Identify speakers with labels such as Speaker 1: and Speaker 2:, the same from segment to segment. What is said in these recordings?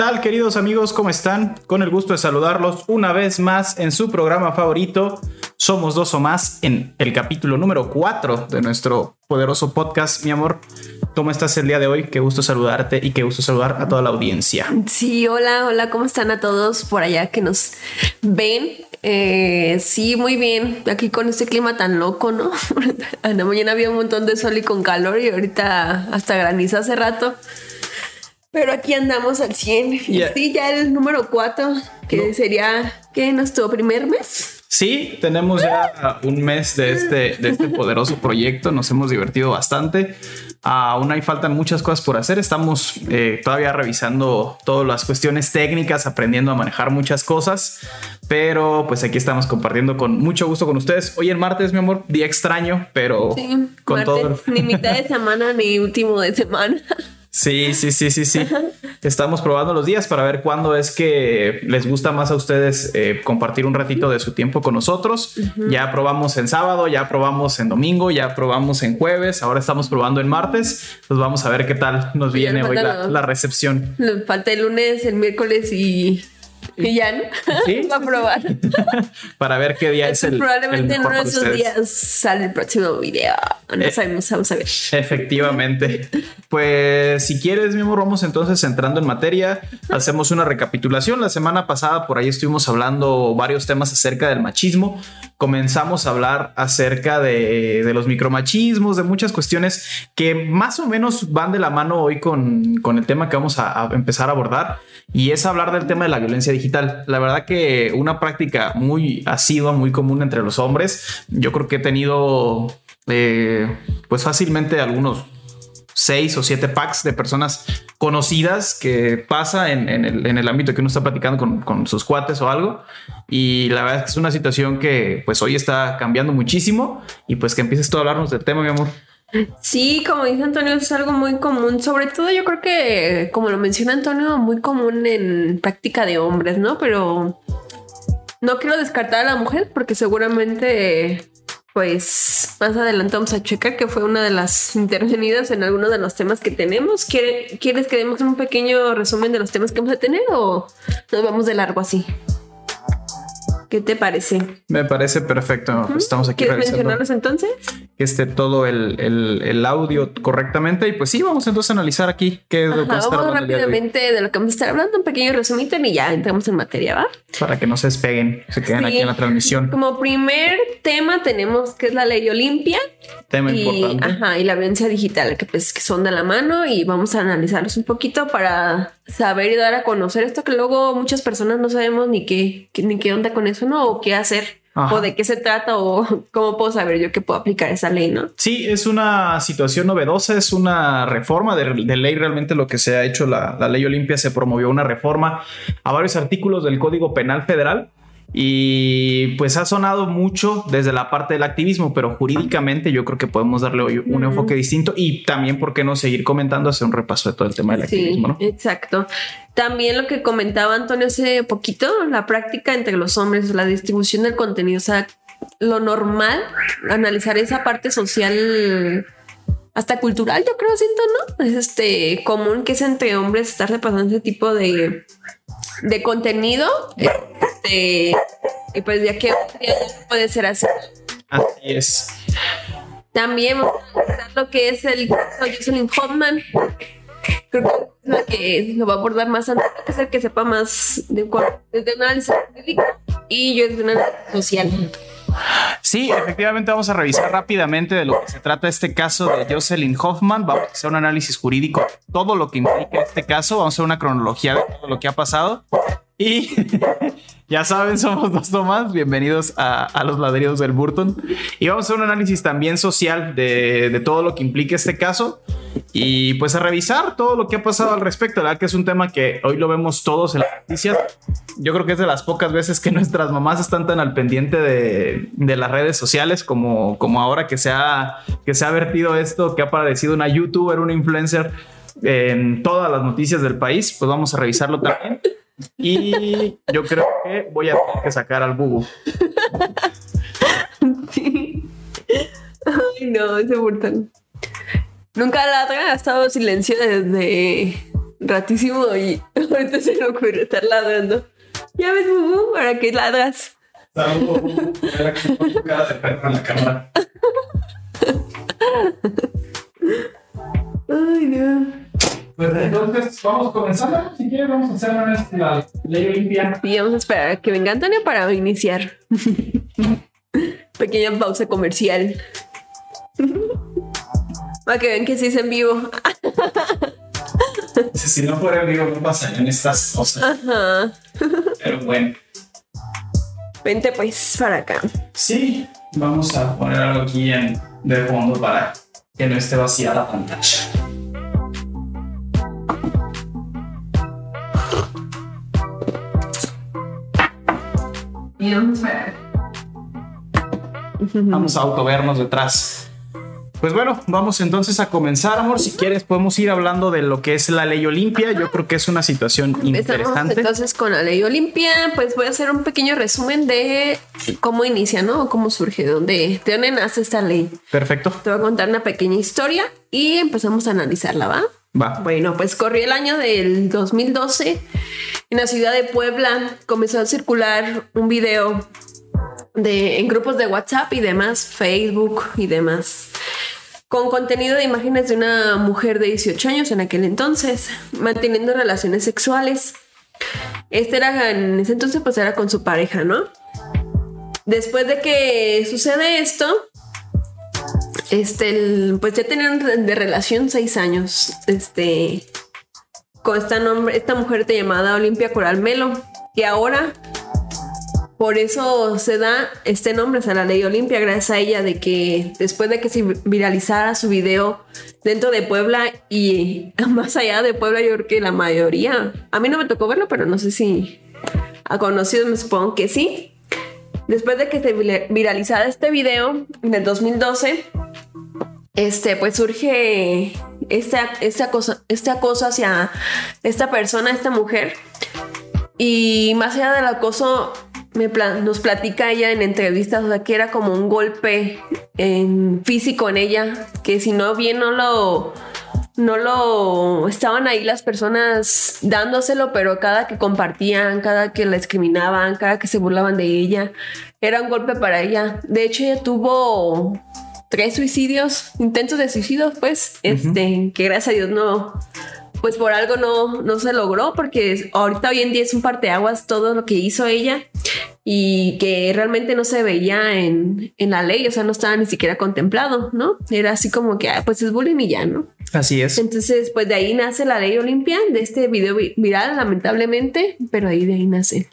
Speaker 1: ¿Qué tal, queridos amigos? ¿Cómo están? Con el gusto de saludarlos una vez más en su programa favorito. Somos dos o más en el capítulo número 4 de nuestro poderoso podcast, mi amor. ¿Cómo estás el día de hoy? Qué gusto saludarte y qué gusto saludar a toda la audiencia.
Speaker 2: Sí, hola, hola, ¿cómo están a todos por allá que nos ven? Eh, sí, muy bien. Aquí con este clima tan loco, ¿no? En la mañana había un montón de sol y con calor y ahorita hasta graniza hace rato. Pero aquí andamos al 100. Sí, ya el número 4, que sería, ¿qué? ¿Nuestro primer mes?
Speaker 1: Sí, tenemos ya un mes de este, de este poderoso proyecto. Nos hemos divertido bastante. Aún hay faltan muchas cosas por hacer. Estamos eh, todavía revisando todas las cuestiones técnicas, aprendiendo a manejar muchas cosas. Pero pues aquí estamos compartiendo con mucho gusto con ustedes. Hoy el martes, mi amor, día extraño, pero
Speaker 2: con todo. Ni mitad de semana ni último de semana.
Speaker 1: Sí, sí, sí, sí, sí. Estamos probando los días para ver cuándo es que les gusta más a ustedes eh, compartir un ratito de su tiempo con nosotros. Ya probamos en sábado, ya probamos en domingo, ya probamos en jueves, ahora estamos probando en martes. Pues vamos a ver qué tal nos viene hoy la, la recepción.
Speaker 2: falta el lunes, el miércoles y y ya, ¿no? ¿Sí? Va a probar.
Speaker 1: Para ver qué día es el
Speaker 2: Probablemente en uno de esos días sale el próximo video. No eh, sabemos, vamos a ver.
Speaker 1: Efectivamente. Pues si quieres, mi amor, vamos entonces entrando en materia. Hacemos una recapitulación. La semana pasada por ahí estuvimos hablando varios temas acerca del machismo. Comenzamos a hablar acerca de, de los micromachismos, de muchas cuestiones que más o menos van de la mano hoy con, con el tema que vamos a, a empezar a abordar. Y es hablar del tema de la violencia digital. La verdad que una práctica muy asidua, muy común entre los hombres. Yo creo que he tenido eh, pues fácilmente algunos seis o siete packs de personas conocidas que pasa en, el, ámbito que uno está platicando con, con, sus cuates o algo. Y la verdad es que es una situación que pues hoy está cambiando muchísimo y pues que empieces tú a hablarnos del tema, mi amor.
Speaker 2: Sí, como dice Antonio, es algo muy común. Sobre todo yo creo que, como lo menciona Antonio, muy común en práctica de hombres, ¿no? Pero no quiero descartar a la mujer porque seguramente, pues, más adelante vamos a checar que fue una de las intervenidas en alguno de los temas que tenemos. ¿Quieres que demos un pequeño resumen de los temas que vamos a tener o nos vamos de largo así? ¿Qué te parece?
Speaker 1: Me parece perfecto. Estamos aquí
Speaker 2: ¿Quieres mencionarlos entonces?
Speaker 1: Que esté todo el, audio correctamente. Y pues sí, vamos entonces a analizar aquí qué es lo que
Speaker 2: vamos a estar hablando rápidamente de, lo que vamos a estar hablando, un pequeño resumito y ya entramos en materia, ¿va?
Speaker 1: Para que no se despeguen, se queden aquí en la transmisión.
Speaker 2: Como primer tema tenemos que es la ley Olimpia.
Speaker 1: Tema importante.
Speaker 2: Ajá, y la violencia digital, que pues que son de la mano y vamos a analizarlos un poquito para saber y dar a conocer esto que luego muchas personas no sabemos ni qué, ni qué onda con eso, ¿no? O qué hacer. O de qué se trata o cómo puedo saber yo que puedo aplicar esa ley, ¿no?
Speaker 1: Sí, es una situación novedosa, es una reforma de, ley realmente lo que se ha hecho. La, la ley Olimpia se promovió una reforma a varios artículos del Código Penal Federal y pues ha sonado mucho desde la parte del activismo, pero jurídicamente yo creo que podemos darle hoy un enfoque distinto y también, ¿por qué no seguir comentando, hacer un repaso de todo el tema del activismo? ¿no?
Speaker 2: Exacto. También lo que comentaba Antonio hace poquito, la práctica entre los hombres, la distribución del contenido, o sea, lo normal, analizar esa parte social hasta cultural, yo creo, siento, ¿no? Es este común que es entre hombres estar repasando ese tipo de de contenido. Este, y pues ya que puede ser así.
Speaker 1: Así es.
Speaker 2: También vamos a lo que es el caso de Jocelyn Hoffman. Creo que es la que lo va a abordar más antes, que es el que sepa más de, desde un análisis y yo desde un análisis social.
Speaker 1: Sí, efectivamente vamos a revisar rápidamente de lo que se trata este caso de Jocelyn Hoffman. Vamos a hacer un análisis jurídico, todo lo que implica este caso. Vamos a hacer una cronología de todo lo que ha pasado. Y ya saben, somos dos Tomás. Bienvenidos a, los ladridos del Burton. Y vamos a hacer un análisis también social de, todo lo que implica este caso. Y pues a revisar todo lo que ha pasado al respecto. La verdad que es un tema que hoy lo vemos todos en las noticias. Yo creo que es de las pocas veces que nuestras mamás están tan al pendiente de, las redes sociales como, como ahora que se, ha, que se ha vertido esto, que ha aparecido una youtuber, una influencer en todas las noticias del país. Pues vamos a revisarlo también. Y yo creo que voy a tener que sacar al bubu.
Speaker 2: Sí. Ay, no, ese Burton. Nunca ladra, ha estado silencio desde, ratísimo y ahorita se me ocurrió estar ladrando. Ya ves, Bubu, ¿para qué ladras?
Speaker 1: Saludos, Era que con tu cara de perro en la cámara.
Speaker 2: Ay, no.
Speaker 1: Pues entonces vamos comenzando. Si quieres, vamos a hacer una vez la ley olimpia.
Speaker 2: Y vamos a esperar a que venga Antonio para iniciar. Pequeña pausa comercial. Para que vean que sí es en vivo.
Speaker 1: Si no fuera en vivo, no pasarían estas cosas.
Speaker 2: Ajá.
Speaker 1: Pero bueno,
Speaker 2: Vente pues para acá.
Speaker 1: sí, vamos a poner algo aquí en, de fondo para que no esté vacía la pantalla.
Speaker 2: Vamos a
Speaker 1: autovernos detrás. Pues bueno, vamos entonces a comenzar, amor. Si quieres, podemos ir hablando de lo que es la ley Olimpia. Yo creo que es una situación
Speaker 2: Empezamos
Speaker 1: interesante.
Speaker 2: entonces con la ley Olimpia. Pues voy a hacer un pequeño resumen de cómo inicia, ¿no? O cómo surge, dónde, de dónde nace esta ley.
Speaker 1: Perfecto.
Speaker 2: Te voy a contar una pequeña historia y empezamos a analizarla, ¿va? Bueno, pues corrió el año del 2012. En la ciudad de Puebla comenzó a circular un video de, en grupos de WhatsApp y demás, Facebook y demás, con contenido de imágenes de una mujer de 18 años en aquel entonces, manteniendo relaciones sexuales. Este era, en ese entonces, pues era con su pareja, ¿no? Después de que sucede esto, este, pues ya tenían de relación seis años. Este, con esta nombre, esta mujer te llamada Olimpia Coral Melo, que ahora por eso se da este nombre, sea, la ley Olimpia, gracias a ella, de que después de que se viralizara su video dentro de Puebla y más allá de Puebla, yo creo que la mayoría, a mí no me tocó verlo, pero no sé si a conocidos me supongo que sí. Después de que se vira- viralizara este video en el 2012, este, pues surge este, este, acoso, este acoso hacia esta persona, esta mujer. Y más allá del acoso, me nos platica ella en entrevistas, o sea, que era como un golpe en físico en ella, que si no bien no lo, no lo estaban ahí las personas dándoselo, pero cada que compartían, cada que la discriminaban, cada que se burlaban de ella, era un golpe para ella. De hecho, ella tuvo tres suicidios, intentos de suicidio, pues, este, que gracias a Dios no, pues por algo no, no se logró, porque ahorita hoy en día es un parteaguas todo lo que hizo ella y que realmente no se veía en, en la ley, o sea, no estaba ni siquiera contemplado, ¿no? Era así como que, ah, pues es bullying y ya, ¿no?
Speaker 1: Así es.
Speaker 2: Entonces, pues de ahí nace la ley Olimpia, de este video vi- viral, lamentablemente, pero ahí de ahí nace.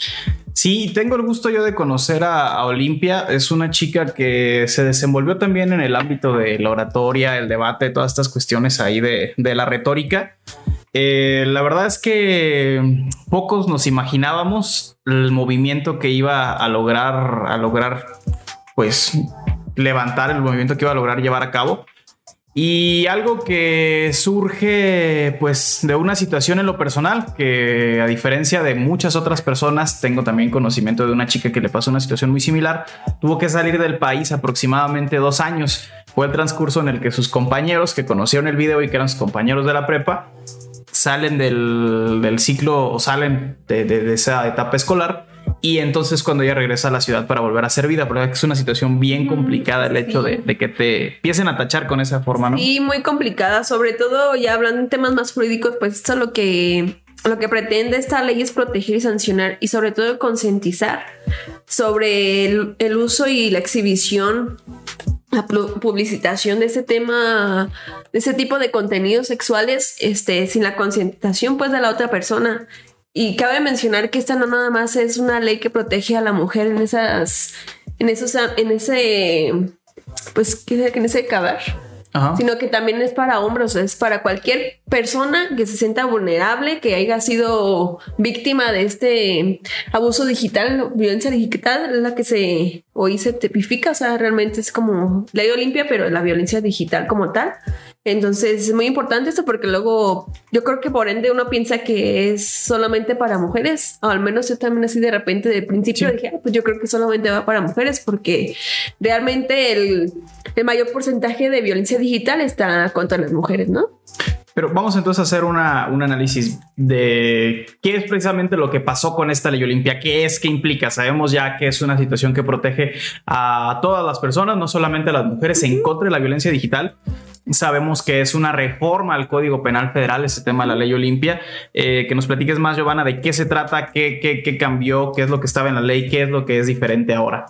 Speaker 1: Sí, tengo el gusto yo de conocer a, Olimpia. Es una chica que se desenvolvió también en el ámbito de la oratoria, el debate, todas estas cuestiones ahí de, de la retórica. Eh, la verdad es que pocos nos imaginábamos el movimiento que iba a lograr, a lograr, pues, levantar el movimiento que iba a lograr llevar a cabo. Y algo que surge pues de una situación en lo personal, que a diferencia de muchas otras personas, tengo también conocimiento de una chica que le pasó una situación muy similar, tuvo que salir del país aproximadamente dos años. Fue el transcurso en el que sus compañeros que conocieron el video y que eran sus compañeros de la prepa, salen del, ciclo o salen de esa etapa escolar. Y entonces cuando ella regresa a la ciudad para volver a hacer vida, porque es una situación bien complicada el hecho de, de que te empiecen a tachar con esa forma, ¿no?
Speaker 2: Y muy complicada, sobre todo ya hablando en temas más jurídicos, pues esto lo que lo que pretende esta ley es proteger y sancionar y sobre todo concientizar sobre el, el uso y la exhibición, la pu- publicitación de ese tema, de ese tipo de contenidos sexuales, este, sin la concientización pues de la otra persona. Y cabe mencionar que esta no nada más es una ley que protege a la mujer en esas, en esos, en ese, pues, ¿qué en ese caber?
Speaker 1: Ajá.
Speaker 2: sino que también es para hombres, es para cualquier persona que se sienta vulnerable, que haya sido víctima de este abuso digital, violencia digital, es la que se hoy se tipifica, o sea, realmente es como ley Olimpia, pero la violencia digital como tal. Entonces es muy importante esto porque luego yo creo que por ende uno piensa que es solamente para mujeres, o al menos yo también así de repente de principio
Speaker 1: Sí.
Speaker 2: dije, "Ah, pues yo creo que solamente va para mujeres porque realmente el, el mayor porcentaje de violencia digital está contra las mujeres, ¿no?
Speaker 1: Pero vamos entonces a hacer una, un análisis de qué es precisamente lo que pasó con esta ley Olimpia, qué es, qué implica. Sabemos ya que es una situación que protege a todas las personas, no solamente a las mujeres, en contra de la violencia digital. Sabemos que es una reforma al Código Penal Federal, ese tema de la ley Olimpia. Eh, que nos platiques más, Giovanna, de qué se trata, qué, qué, qué cambió, qué es lo que estaba en la ley, qué es lo que es diferente ahora.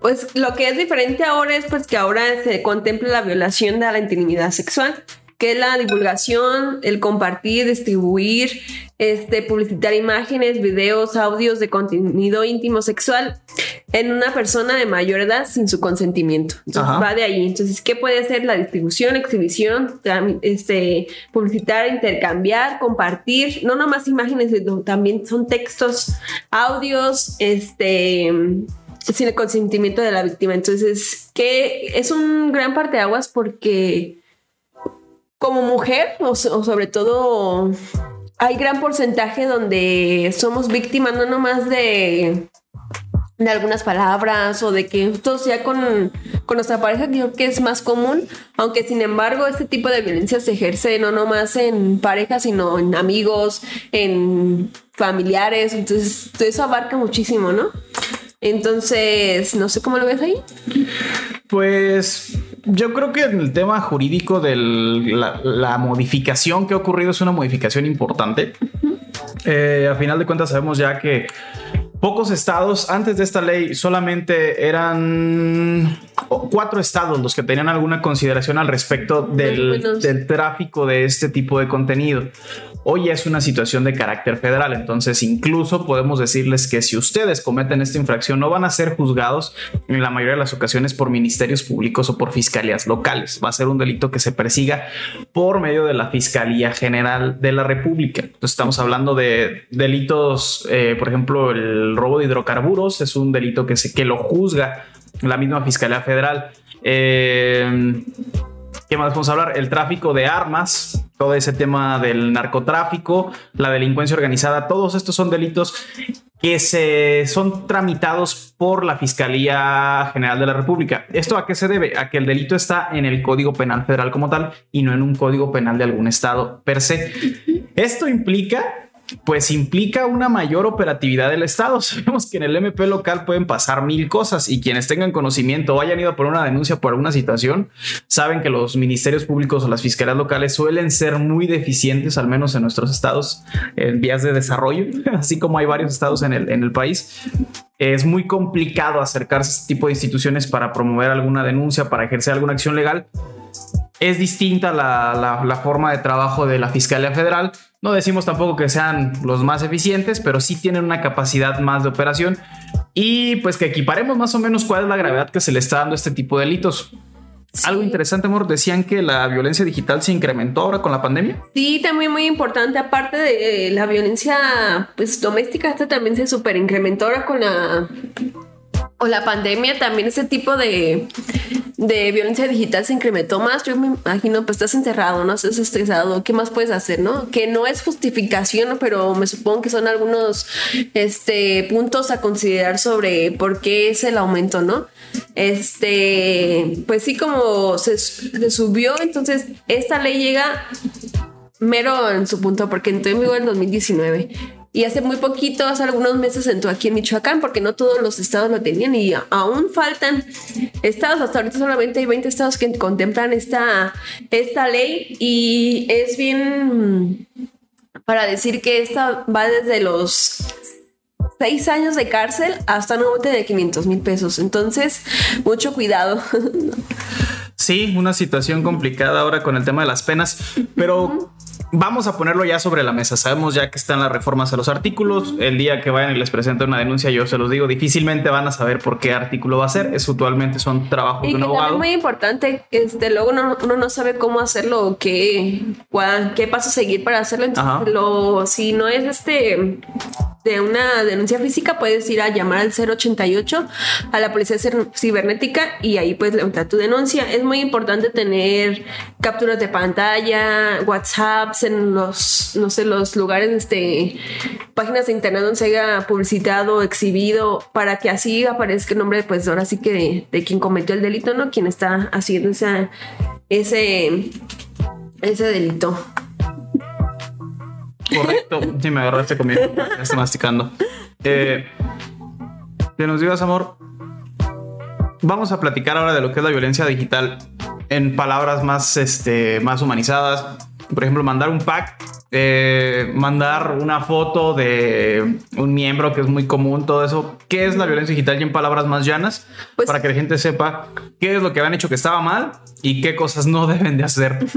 Speaker 2: Pues lo que es diferente ahora es pues que ahora se contempla la violación de la intimidad sexual, que es la divulgación, el compartir, distribuir, este, publicitar imágenes, videos, audios de contenido íntimo sexual en una persona de mayor edad sin su consentimiento. Entonces va de ahí. Entonces, ¿qué puede ser la distribución, exhibición, este, publicitar, intercambiar, compartir? No nomás imágenes, también son textos, audios, este sin el consentimiento de la víctima. Entonces, que es un gran parte de aguas porque como mujer, o, sobre todo, hay gran porcentaje donde somos víctimas no nomás de de algunas palabras o de que esto sea con, con nuestra pareja, creo que es más común, aunque sin embargo este tipo de violencia se ejerce no nomás en pareja, sino en amigos, en familiares, entonces eso abarca muchísimo, ¿no? Entonces, no sé cómo lo ves ahí.
Speaker 1: Pues yo creo que en el tema jurídico de la, modificación que ha ocurrido es una modificación importante. Eh, a final de cuentas sabemos ya que pocos estados antes de esta ley solamente eran cuatro estados los que tenían alguna consideración al respecto del, del, tráfico de este tipo de contenido. Hoy es una situación de carácter federal, entonces incluso podemos decirles que si ustedes cometen esta infracción no van a ser juzgados en la mayoría de las ocasiones por ministerios públicos o por fiscalías locales. Va a ser un delito que se persiga por medio de la Fiscalía General de la República. Entonces estamos hablando de delitos, eh, por ejemplo, el robo de hidrocarburos es un delito que, se, que lo juzga la misma Fiscalía Federal. Eh, ¿Qué más vamos a hablar? El tráfico de armas, todo ese tema del narcotráfico, la delincuencia organizada, todos estos son delitos que se son tramitados por la Fiscalía General de la República. ¿Esto a qué se debe? A que el delito está en el Código Penal Federal como tal y no en un código penal de algún estado per se. Esto implica pues implica una mayor operatividad del Estado. Sabemos que en el MP local pueden pasar mil cosas y quienes tengan conocimiento o hayan ido por una denuncia por alguna situación, saben que los ministerios públicos o las fiscalías locales suelen ser muy deficientes, al menos en nuestros estados, en vías de desarrollo, así como hay varios estados en el, en el país. Es muy complicado acercarse a este tipo de instituciones para promover alguna denuncia, para ejercer alguna acción legal es distinta la, la, forma de trabajo de la Fiscalía Federal. No decimos tampoco que sean los más eficientes, pero sí tienen una capacidad más de operación y pues que equiparemos más o menos cuál es la gravedad que se le está dando a este tipo de delitos. Algo interesante, amor, decían que la violencia digital se incrementó ahora con la pandemia.
Speaker 2: Sí, también muy importante, aparte de la violencia pues doméstica, esta también se super incrementó ahora con la o la pandemia, también ese tipo de, de violencia digital se incrementó más. Yo me imagino, pues estás encerrado, no estás estresado, ¿qué más puedes hacer, no? Que no es justificación, pero me supongo que son algunos este, puntos a considerar sobre por qué es el aumento, ¿no? Este, pues sí, como se, subió, entonces esta ley llega mero en su punto, porque entró en vigor en 2019 y hace muy poquito, hace algunos meses entró aquí en Michoacán porque no todos los estados lo tenían y aún faltan estados, hasta ahorita solamente hay 20 estados que contemplan esta, esta ley y es bien para decir que esta va desde los seis años de cárcel hasta un bote de 500 mil pesos. Entonces, mucho cuidado.
Speaker 1: Sí, una situación complicada ahora con el tema de las penas, pero vamos a ponerlo ya sobre la mesa. Sabemos ya que están las reformas a los artículos. El día que vayan y les presenten una denuncia, yo se los digo, difícilmente van a saber por qué artículo va a ser. Es usualmente son trabajos de un abogado.
Speaker 2: Es muy importante. Este, luego uno, no sabe cómo hacerlo o qué, qué paso seguir para hacerlo. Entonces, lo, si no es este de una denuncia física, puedes ir a llamar al 088 a la policía cibernética y ahí puedes levantar tu denuncia. Es muy importante tener capturas de pantalla, WhatsApps en los, no sé, los lugares, este, páginas de internet donde se haya publicitado, exhibido, para que así aparezca el nombre, pues ahora sí que de, quien cometió el delito, ¿no? Quien está haciendo ese, ese delito.
Speaker 1: Correcto. Sí, me agarraste conmigo. Estoy masticando. Eh, que nos digas, amor. Vamos a platicar ahora de lo que es la violencia digital en palabras más, este, más humanizadas. Por ejemplo, mandar un pack eh, mandar una foto de un miembro que es muy común, todo eso. ¿Qué es la violencia digital y en palabras más llanas? Pues, para que la gente sepa qué es lo que habían hecho que estaba mal y qué cosas no deben de hacer.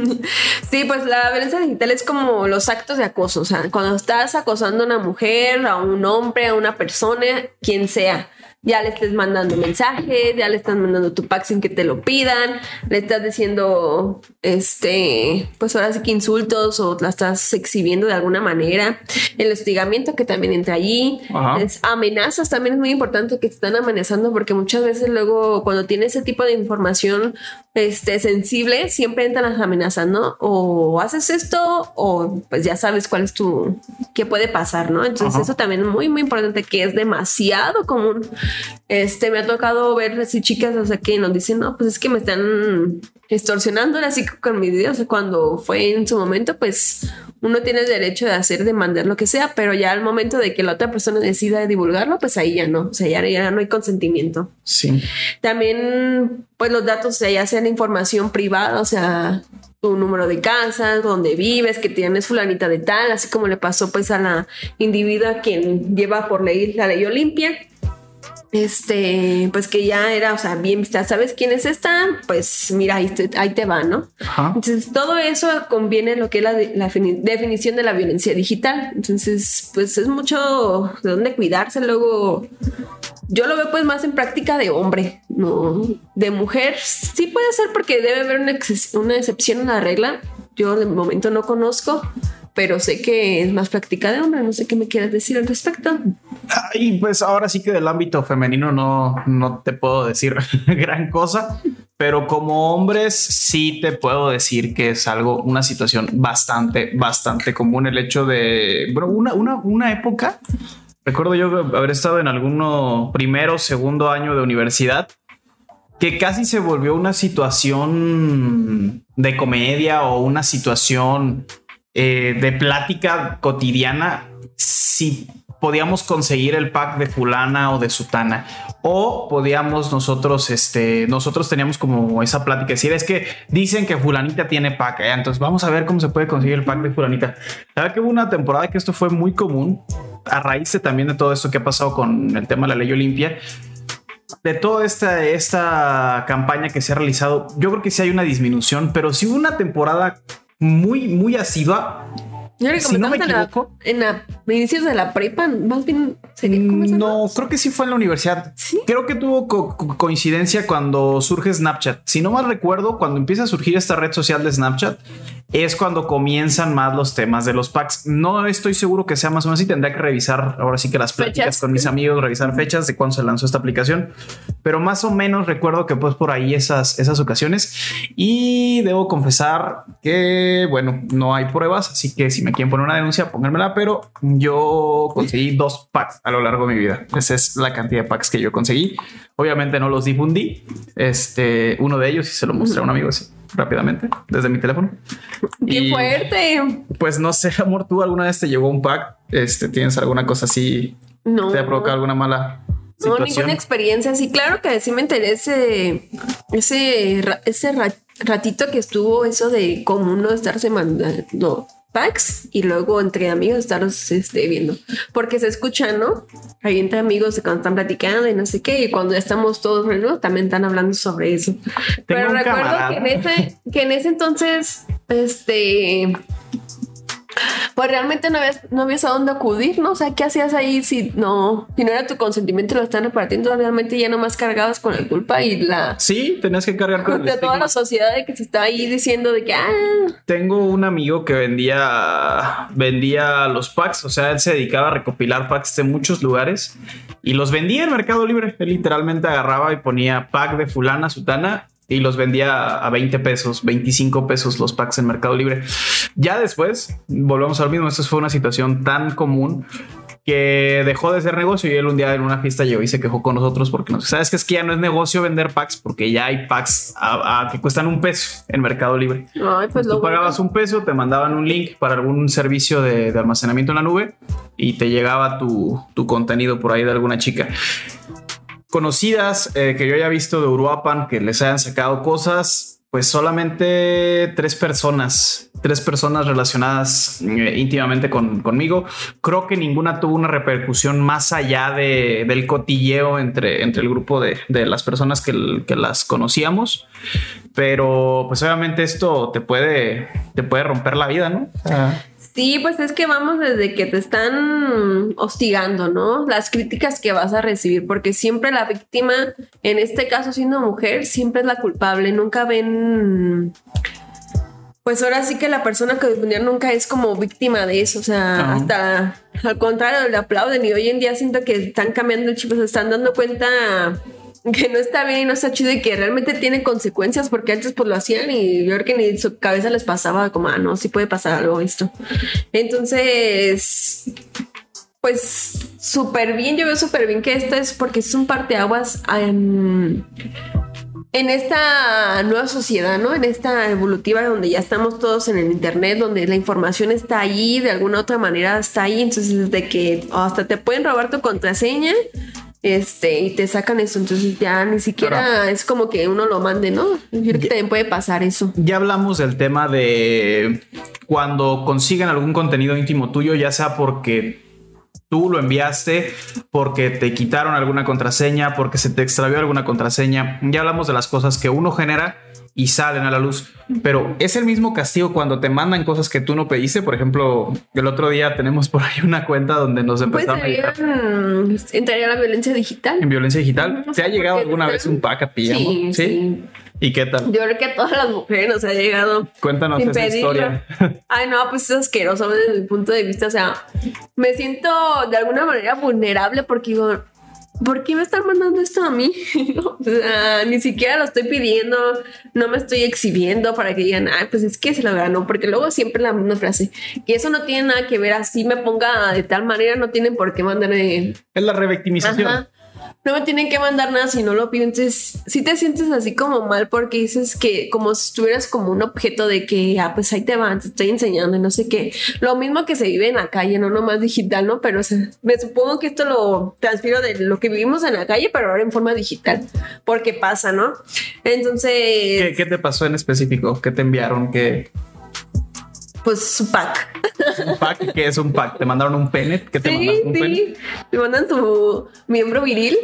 Speaker 2: Sí, pues la violencia digital es como los actos de acoso. O sea, cuando estás acosando a una mujer, a un hombre, a una persona, quien sea ya le estés mandando mensajes, ya le estás mandando tu pack sin que te lo pidan, le estás diciendo, este, pues ahora sí que insultos o la estás exhibiendo de alguna manera. El hostigamiento que también entra allí. Es amenazas también es muy importante que te están amenazando porque muchas veces luego cuando tienes ese tipo de información este, sensible, siempre entran las amenazas, ¿no? O haces esto o pues ya sabes cuál es tu, qué puede pasar, ¿no? Entonces eso también es muy, muy importante que es demasiado común. Este, me ha tocado ver así chicas, o sea, que nos dicen, no, pues es que me están extorsionando así con mi video, o sea, cuando fue en su momento, pues uno tiene el derecho de hacer, de mandar lo que sea, pero ya al momento de que la otra persona decida divulgarlo, pues ahí ya no, o sea, ya, ya no hay consentimiento.
Speaker 1: Sí.
Speaker 2: También, pues los datos, o sea, ya sean información privada, o sea, tu número de casa, donde vives, que tienes fulanita de tal, así como le pasó pues a la individua quien lleva por ley la ley Olimpia este, pues que ya era, o sea, bien vista, ¿sabes quién es esta? Pues mira, ahí te, ahí te va, ¿no? Entonces, todo eso conviene en lo que es la, definición de la violencia digital. Entonces, pues es mucho de dónde cuidarse. Luego, yo lo veo pues más en práctica de hombre, ¿no? De mujer, sí puede ser porque debe haber una, una excepción a la regla. Yo de momento no conozco pero sé que es más práctica de hombre. No sé qué me quieras decir al respecto.
Speaker 1: Y pues ahora sí que del ámbito femenino no, no te puedo decir gran cosa, pero como hombres sí te puedo decir que es algo, una situación bastante, bastante común el hecho de, bueno, una, una, una época. Recuerdo yo haber estado en alguno primero, segundo año de universidad que casi se volvió una situación de comedia o una situación eh, de plática cotidiana si podíamos conseguir el pack de fulana o de sutana o podíamos nosotros este nosotros teníamos como esa plática decir es que dicen que fulanita tiene pack ¿eh? entonces vamos a ver cómo se puede conseguir el pack de fulanita la verdad que hubo una temporada que esto fue muy común a raíz también de todo esto que ha pasado con el tema de la ley Olimpia de toda esta, esta campaña que se ha realizado, yo creo que sí hay una disminución, pero sí hubo una temporada muy, muy asidua.
Speaker 2: si no me equivoco. En, la, inicios de la prepa, más bien.
Speaker 1: no, creo que sí fue en la universidad. Creo que tuvo coincidencia cuando surge Snapchat. Si no mal recuerdo, cuando empieza a surgir esta red social de Snapchat, es cuando comienzan más los temas de los packs. No estoy seguro que sea más o menos así. Tendría que revisar ahora sí que las pláticas con mis amigos, revisar fechas de cuándo se lanzó esta aplicación. Pero más o menos recuerdo que pues por ahí esas, esas ocasiones. Y debo confesar que, bueno, no hay pruebas. Así que si me quieren poner una denuncia, pónganmela. Pero yo conseguí dos packs a lo largo de mi vida. Esa es la cantidad de packs que yo conseguí. Obviamente no los difundí. Este, uno de ellos y se lo mostré a un amigo así rápidamente desde mi teléfono.
Speaker 2: ¡Qué fuerte!
Speaker 1: Pues no sé, amor, ¿tú alguna vez te llegó un pack? Este, ¿Tienes alguna cosa así? No. ¿Te ha provocado alguna mala
Speaker 2: no, ninguna experiencia. Sí, claro que sí me enteré ese, ese, ese ratito que estuvo eso de cómo no estarse mandando packs y luego entre amigos estarlos este, viendo. Porque se escucha, ¿no? Ahí entre amigos cuando están platicando y no sé qué. Y cuando ya estamos todos reunidos también están hablando sobre eso. Pero recuerdo que en, ese, que en ese entonces, este pues realmente no habías, no habías a dónde acudir, ¿no? O sea, ¿qué hacías ahí si no, si no era tu consentimiento lo están repartiendo? Realmente ya nomás cargabas con la culpa y la...
Speaker 1: Sí, tenías que cargar con
Speaker 2: de toda la sociedad de que se está ahí diciendo de que... Ah.
Speaker 1: Tengo un amigo que vendía, vendía los packs, o sea, él se dedicaba a recopilar packs de muchos lugares y los vendía en Mercado Libre. Él literalmente agarraba y ponía pack de fulana, sutana y los vendía a 20 pesos, 25 pesos los packs en Mercado Libre. Ya después, volvemos al mismo, esto fue una situación tan común que dejó de ser negocio y él un día en una fiesta llegó y se quejó con nosotros porque no sabes que es que ya no es negocio vender packs porque ya hay packs a, que cuestan un peso en Mercado Libre.
Speaker 2: Ay, pues
Speaker 1: Tú pagabas un peso, te mandaban un link para algún servicio de, almacenamiento en la nube y te llegaba tu, tu contenido por ahí de alguna chica conocidas eh, que yo haya visto de Uruapan que les hayan sacado cosas pues solamente tres personas, tres personas relacionadas eh, íntimamente conmigo. Creo que ninguna tuvo una repercusión más allá de, del cotilleo entre, entre el grupo de, las personas que, que, las conocíamos. Pero pues obviamente esto te puede, te puede romper la vida, ¿no?
Speaker 2: Sí, pues es que vamos desde que te están hostigando, ¿no? Las críticas que vas a recibir, porque siempre la víctima, en este caso siendo mujer, siempre es la culpable, nunca ven... Pues ahora sí que la persona que difundieron nunca es como víctima de eso, o sea, hasta al contrario le aplauden y hoy en día siento que están cambiando el chip, se están dando cuenta que no está bien y no está chido y que realmente tiene consecuencias porque antes pues lo hacían y yo creo que ni su cabeza les pasaba como, ah, no, sí puede pasar algo esto. Entonces, pues súper bien, yo veo súper bien que esto es porque es un parteaguas en, en esta nueva sociedad, ¿no? En esta evolutiva donde ya estamos todos en el internet, donde la información está ahí, de alguna otra manera está ahí, entonces de que hasta te pueden robar tu contraseña este, y te sacan eso, entonces ya ni siquiera es como que uno lo mande, ¿no? Yo creo que también puede pasar eso.
Speaker 1: Ya hablamos del tema de cuando consiguen algún contenido íntimo tuyo, ya sea porque tú lo enviaste, porque te quitaron alguna contraseña, porque se te extravió alguna contraseña. Ya hablamos de las cosas que uno genera y salen a la luz. Pero es el mismo castigo cuando te mandan cosas que tú no pediste. Por ejemplo, el otro día tenemos por ahí una cuenta donde nos
Speaker 2: pues empezaron pues, a ¿Entraría la violencia digital?
Speaker 1: En violencia digital. ¿Te ha llegado alguna vez un pack a Sí, sí, ¿Y qué tal?
Speaker 2: Yo creo que a todas las mujeres nos ha llegado.
Speaker 1: Cuéntanos esa historia.
Speaker 2: Ay, no, pues es asqueroso desde mi punto de vista. O sea, me siento de alguna manera vulnerable porque digo, ¿por qué me están mandando esto a mí? o sea, ni siquiera lo estoy pidiendo, no me estoy exhibiendo para que digan, ay, pues es que se lo ganó, porque luego siempre la misma frase, que eso no tiene nada que ver, así me ponga de tal manera, no tienen por qué mandarme.
Speaker 1: Es la revictimización
Speaker 2: no me tienen que mandar nada si no lo. Entonces, si te sientes así como mal porque dices que como si estuvieras como un objeto de que, ah, pues ahí te van, te estoy enseñando y no sé qué. Lo mismo que se vive en la calle, no nomás digital, ¿no? Pero me supongo que esto lo transfiero de lo que vivimos en la calle, pero ahora en forma digital, porque pasa, ¿no? Entonces...
Speaker 1: ¿Qué, qué te pasó en específico? ¿Qué te enviaron? ¿Qué...?
Speaker 2: Pues su pack.
Speaker 1: ¿Un pack? ¿Qué es un pack? ¿Te mandaron un pene? ¿Qué te sí, mandan? ¿Un sí. pene?
Speaker 2: Te mandan tu miembro viril.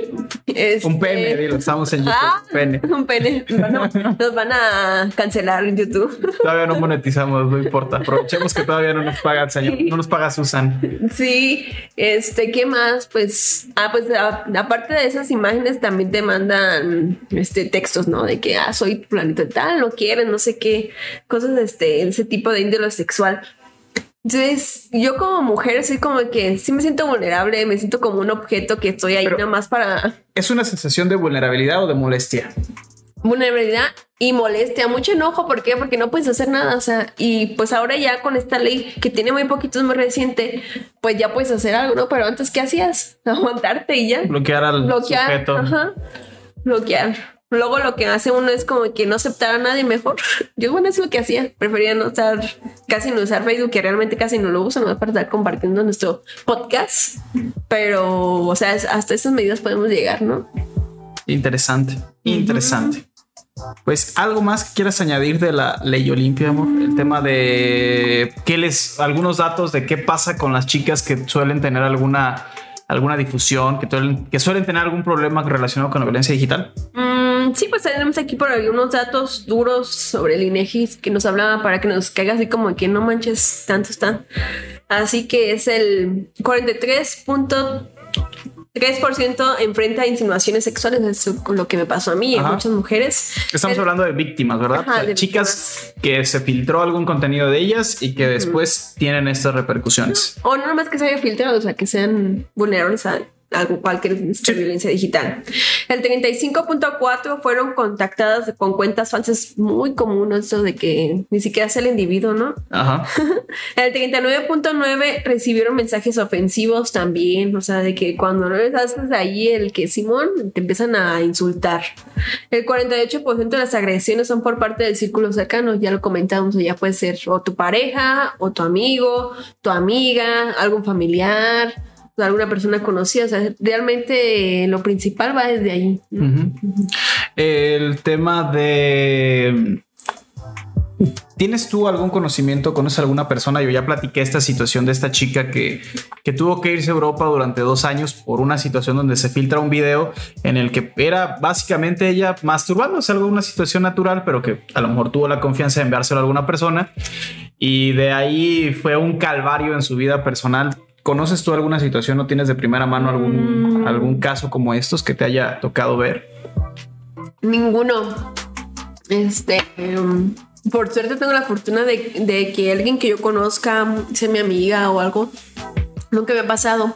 Speaker 1: Este... Un pene, dilo, estamos en YouTube. Ah,
Speaker 2: pene. Un pene. nos van a cancelar en YouTube.
Speaker 1: Todavía no monetizamos, no importa. Aprovechemos que todavía no nos paga señor. No nos paga Susan.
Speaker 2: Sí, este, ¿qué más? Pues, ah, pues aparte de esas imágenes también te mandan este textos, ¿no? De que, ah, soy planeta tal, no quieren, no sé qué, cosas de este, ese tipo de índole sexual. Entonces, yo como mujer soy como que sí me siento vulnerable, me siento como un objeto que estoy ahí nada más para...
Speaker 1: ¿Es una sensación de vulnerabilidad o de molestia?
Speaker 2: Vulnerabilidad y molestia, mucho enojo, ¿por qué? Porque no puedes hacer nada, o sea, y pues ahora ya con esta ley que tiene muy poquito, es muy reciente, pues ya puedes hacer algo, ¿no? Pero antes, ¿qué hacías? Aguantarte y ya.
Speaker 1: Bloquear al
Speaker 2: Bloquear,
Speaker 1: sujeto.
Speaker 2: Ajá. Bloquear. Luego lo que hace uno es como que no aceptar a nadie mejor. Yo, bueno, es lo que hacía. Prefería no estar, casi no usar Facebook, que realmente casi no lo uso, no para estar compartiendo nuestro podcast. Pero, o sea, hasta esas medidas podemos llegar, ¿no?
Speaker 1: Interesante, interesante. Pues algo más que quieras añadir de la ley Olimpia, amor. El tema de qué les, algunos datos de qué pasa con las chicas que suelen tener alguna alguna difusión, que, que suelen tener algún problema relacionado con la violencia digital?
Speaker 2: Mm, sí, pues tenemos aquí por ahí unos datos duros sobre el INEGI que nos hablaba para que nos caiga así como que no manches, tanto está. Así que es el 43. 3% enfrenta insinuaciones sexuales, es lo que me pasó a mí y a muchas mujeres.
Speaker 1: Estamos hablando de víctimas, ¿verdad? chicas que se filtró algún contenido de ellas y que después tienen estas repercusiones.
Speaker 2: O no más que se haya filtrado, o sea, que sean vulnerables a algo, cualquier violencia digital. El 35.4 fueron contactadas con cuentas falsas, muy común eso de que ni siquiera es el individuo, ¿no? Ajá. el 39.9 recibieron mensajes ofensivos también, o sea, de que cuando no les haces ahí el que Simón, te empiezan a insultar. El 48% de las agresiones son por parte del círculo cercano, ya lo comentamos, ya puede ser o tu pareja, o tu amigo, tu amiga, algún familiar alguna persona conocida. O sea, realmente lo principal va desde ahí.
Speaker 1: El tema de. ¿Tienes tú algún conocimiento, conoces alguna persona? Yo ya platiqué esta situación de esta chica que, que tuvo que irse a Europa durante dos años por una situación donde se filtra un video en el que era básicamente ella masturbándose, algo una situación natural, pero que a lo mejor tuvo la confianza de enviárselo a alguna persona. Y de ahí fue un calvario en su vida personal ¿Conoces tú alguna situación o tienes de primera mano algún, mm. algún caso como estos que te haya tocado ver?
Speaker 2: Ninguno. Este, em, por suerte tengo la fortuna de, que alguien que yo conozca sea mi amiga o algo. Nunca me ha pasado.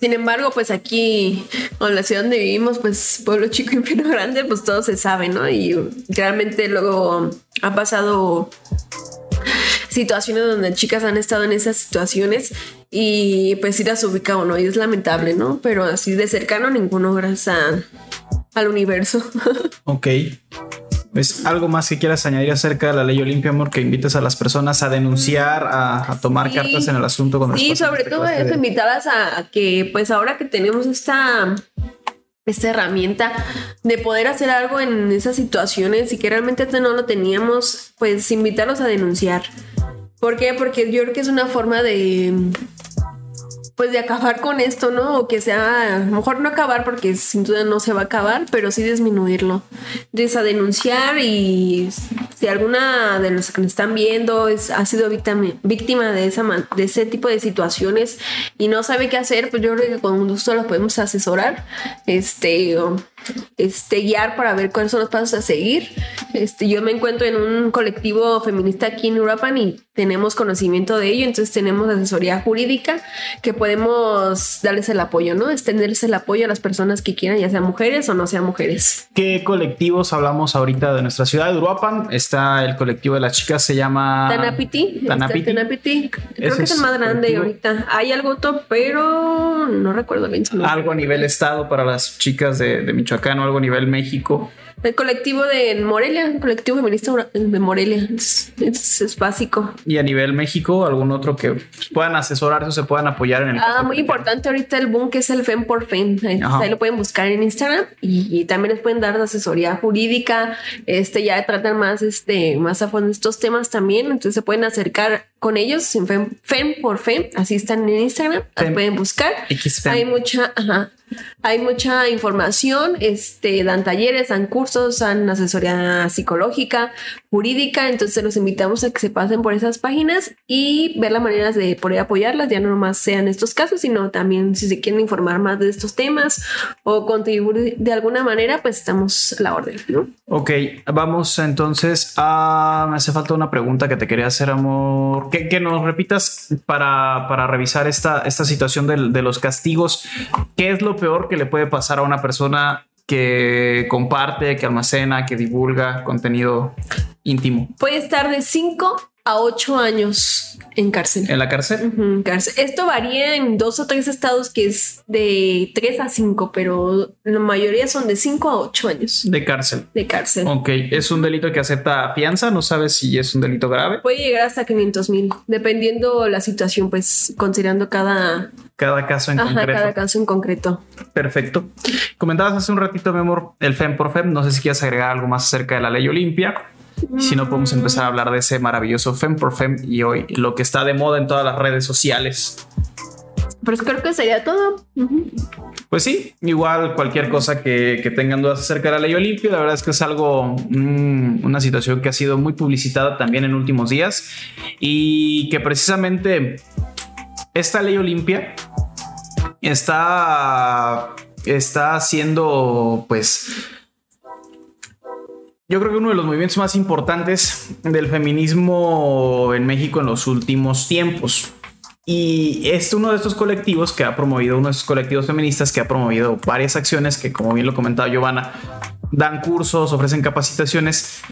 Speaker 2: Sin embargo, pues aquí, en la ciudad donde vivimos, pues pueblo chico, infierno grande, pues todo se sabe, ¿no? Y realmente luego ha pasado situaciones donde chicas han estado en esas situaciones y pues sí las ubica uno y es lamentable, ¿no? Pero así de cercano ninguno gracias al universo.
Speaker 1: ok. ¿Ves algo más que quieras añadir acerca de la ley Olimpia, amor? Que invites a las personas a denunciar, a, tomar cartas en el asunto.
Speaker 2: Con sí, sobre este todo es invitarlas a, que, pues ahora que tenemos esta esta herramienta de poder hacer algo en esas situaciones y que realmente no lo teníamos, pues invitarlos a denunciar. ¿Por qué? Porque yo creo que es una forma de pues de acabar con esto, ¿no? O que sea, mejor no acabar porque sin duda no se va a acabar, pero sí disminuirlo. Entonces a denunciar y si alguna de los que nos están viendo ha sido víctima, víctima de, ese tipo de situaciones y no sabe qué hacer, pues yo creo que con gusto lo podemos asesorar, este, este, guiar para ver cuáles son los pasos a seguir. Este, yo me encuentro en un colectivo feminista aquí en Uruapan y tenemos conocimiento de ello, entonces tenemos asesoría jurídica que podemos darles el apoyo, ¿no? Extenderles el apoyo a las personas que quieran, ya sean mujeres o no sean mujeres.
Speaker 1: ¿Qué colectivos hablamos ahorita de nuestra ciudad de Uruapan? Está el colectivo de las chicas, se llama
Speaker 2: Tanapiti. Tanapiti. Tanapiti. Creo que es el más grande ahorita. Hay algo top, pero no recuerdo bien.
Speaker 1: Algo a nivel estado para las chicas de, de Michoacán o algo a nivel México.
Speaker 2: El colectivo de Morelia, el colectivo feminista de Morelia, es, básico.
Speaker 1: Y a nivel México, algún otro que puedan asesorar o se puedan apoyar en el.
Speaker 2: Ah, muy importante ahorita el boom que es el FEM por FEM. Ahí lo pueden buscar en Instagram y, también les pueden dar asesoría jurídica. Este ya tratan más, este, más a fondo estos temas también. Entonces se pueden acercar con ellos en FEM, FEM por FEM. Así están en Instagram. Las pueden buscar. Hay mucha, ajá, hay mucha información, este, dan talleres, dan cursos, dan asesoría psicológica, jurídica, entonces los invitamos a que se pasen por esas páginas y ver las maneras de poder apoyarlas, ya no nomás sean estos casos, sino también si se quieren informar más de estos temas o contribuir de alguna manera, pues estamos a la orden, ¿no?
Speaker 1: Ok, vamos entonces a... Me hace falta una pregunta que te quería hacer, amor. Que, nos repitas para, para revisar esta, esta situación de, de los castigos. ¿Qué es lo peor que le puede pasar a una persona que comparte, que almacena, que divulga contenido íntimo?
Speaker 2: Puede estar de 5 a 8 años en cárcel.
Speaker 1: ¿En la cárcel?
Speaker 2: cárcel? Esto varía en dos o tres estados que es de 3 a 5, pero la mayoría son de 5 a 8 años.
Speaker 1: De cárcel.
Speaker 2: De cárcel.
Speaker 1: Ok, ¿es un delito que acepta fianza? ¿No sabes si es un delito grave?
Speaker 2: Puede llegar hasta 500 mil, dependiendo la situación, pues considerando cada...
Speaker 1: Cada caso en Ajá, concreto.
Speaker 2: Cada caso en concreto.
Speaker 1: Perfecto. Comentabas hace un ratito, mi amor, el FEM por FEM. No sé si quieres agregar algo más acerca de la ley Olimpia. Si no, podemos empezar a hablar de ese maravilloso Fem por Fem y hoy lo que está de moda en todas las redes sociales.
Speaker 2: Pues creo que sería todo.
Speaker 1: Pues sí, igual cualquier cosa que, tengan dudas acerca de la ley Olimpia, la verdad es que es algo, mm, una situación que ha sido muy publicitada también en últimos días y que precisamente esta ley Olimpia está, está haciendo pues yo creo que uno de los movimientos más importantes del feminismo en México en los últimos tiempos. Y es uno de estos colectivos que ha promovido, uno de esos colectivos feministas que ha promovido varias acciones que, como bien lo comentaba Giovanna, dan cursos, ofrecen capacitaciones.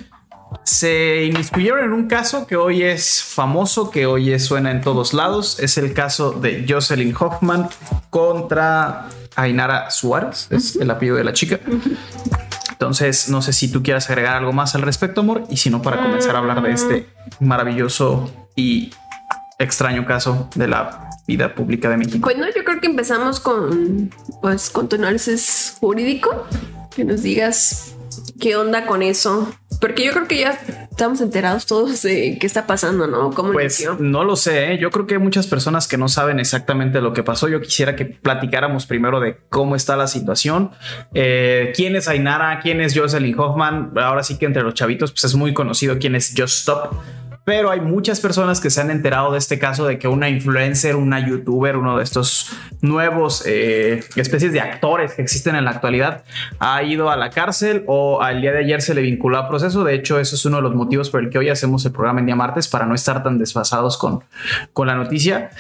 Speaker 1: Se inmiscuyeron en un caso que hoy es famoso, que hoy suena en todos lados. Es el caso de Jocelyn Hoffman contra Ainara Suárez, es el apellido de la chica. Entonces, no sé si tú quieras agregar algo más al respecto, amor, y si no, para comenzar a hablar de este maravilloso y extraño caso de la vida pública de México.
Speaker 2: Bueno, yo creo que empezamos con, pues, con tu análisis jurídico, que nos digas qué onda con eso, porque yo creo que ya estamos enterados todos de qué está pasando, ¿no? ¿Cómo
Speaker 1: pues
Speaker 2: inició?
Speaker 1: no lo sé, ¿eh? yo creo que hay muchas personas que no saben exactamente lo que pasó. Yo quisiera que platicáramos primero de cómo está la situación, eh, quién es Ainara, quién es Jocelyn Hoffman. Ahora sí que entre los chavitos pues es muy conocido quién es Just Stop pero hay muchas personas que se han enterado de este caso de que una influencer, una youtuber, uno de estos nuevos eh, especies de actores que existen en la actualidad, ha ido a la cárcel o al día de ayer se le vinculó a proceso. De hecho, eso es uno de los motivos por el que hoy hacemos el programa en día martes para no estar tan desfasados con, con la noticia.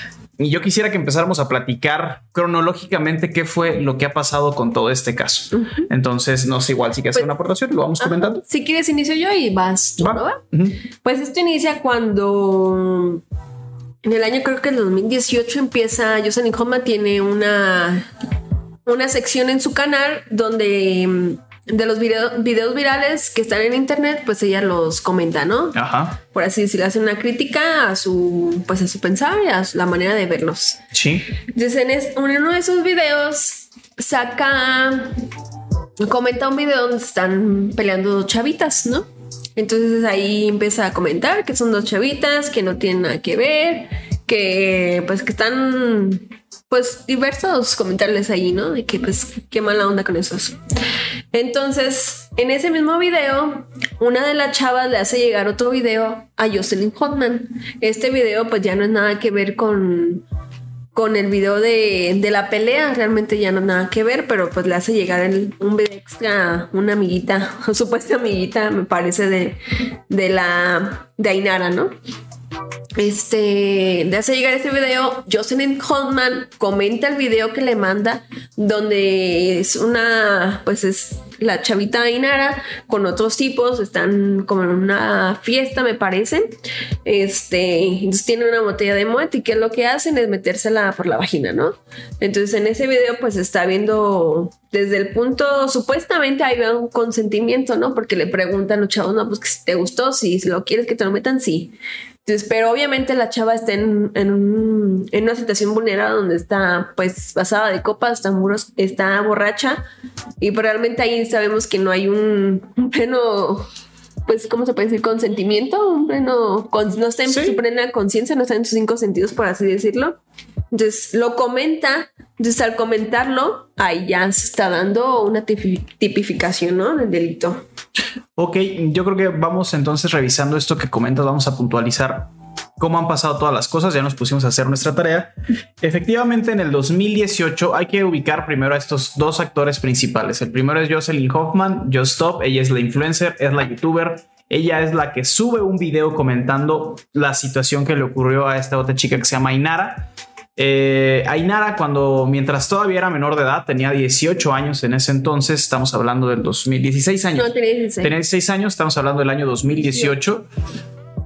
Speaker 1: Y yo quisiera que empezáramos a platicar cronológicamente qué fue lo que ha pasado con todo este caso. Entonces, no sé, igual si quieres hacer
Speaker 2: Pues-
Speaker 1: una aportación, lo vamos comentando.
Speaker 2: Si quieres, inicio yo y vas tú,
Speaker 1: Va.
Speaker 2: ¿no? va?
Speaker 1: Ujú.
Speaker 2: Pues esto inicia cuando en el año creo que el 2018 empieza Jocelyn Hoffman tiene una una sección en su canal donde de los video- videos virales que están en internet, pues ella los comenta, ¿no?
Speaker 1: Ajá.
Speaker 2: Por así decirlo, hace una crítica a su pues a su pensar y a la manera de verlos.
Speaker 1: Sí.
Speaker 2: Entonces, en uno de sus videos saca, comenta un video donde están peleando dos chavitas, ¿no? Entonces ahí empieza a comentar que son dos chavitas, que no tienen nada que ver, que pues que están pues diversos comentarios ahí, ¿no? De que pues qué mala onda con esos. Entonces, en ese mismo video, una de las chavas le hace llegar otro video a Jocelyn Hotman. Este video pues ya no es nada que ver con con el video de, de la pelea, realmente ya no nada que ver, pero pues le hace llegar un video extra, una amiguita, supuesta amiguita, me parece, de, de la de ¿no? Este, le hace llegar este video, Jocelyn Holman comenta el video que le manda, donde es una, pues es la chavita Ainara con otros tipos, están como en una fiesta, me parece. Este, entonces tienen una botella de muerte y qué es lo que hacen es metérsela por la vagina, ¿no? Entonces en ese video pues está viendo desde el punto, supuestamente hay un consentimiento, ¿no? Porque le preguntan los chavos, no, pues que si te gustó, si lo quieres que te lo metan, sí. Entonces, pero obviamente la chava está en, en, en una situación vulnerable donde está pues pasada de copas, está, muros, está borracha y realmente ahí sabemos que no hay un pleno, pues, ¿cómo se puede decir? Consentimiento, un pleno, con- no está en
Speaker 1: Sí.
Speaker 2: su plena conciencia, no está en sus cinco sentidos, por así decirlo. Entonces lo comenta, entonces al comentarlo, ahí ya se está dando una tipi- tipificación, ¿no? Del delito.
Speaker 1: Ok, yo creo que vamos entonces revisando esto que comentas, vamos a puntualizar cómo han pasado todas las cosas, ya nos pusimos a hacer nuestra tarea. Efectivamente, en el 2018 hay que ubicar primero a estos dos actores principales. El primero es Jocelyn Hoffman, Just Stop, ella es la influencer, es la youtuber. Ella es la que sube un video comentando la situación que le ocurrió a esta otra chica que se llama Ainara. Eh, Ainara, cuando mientras todavía era menor de edad, tenía 18 años en ese entonces, estamos hablando del 2016 años.
Speaker 2: No, tenía 16.
Speaker 1: Tenía 16 años, estamos hablando del año 2018.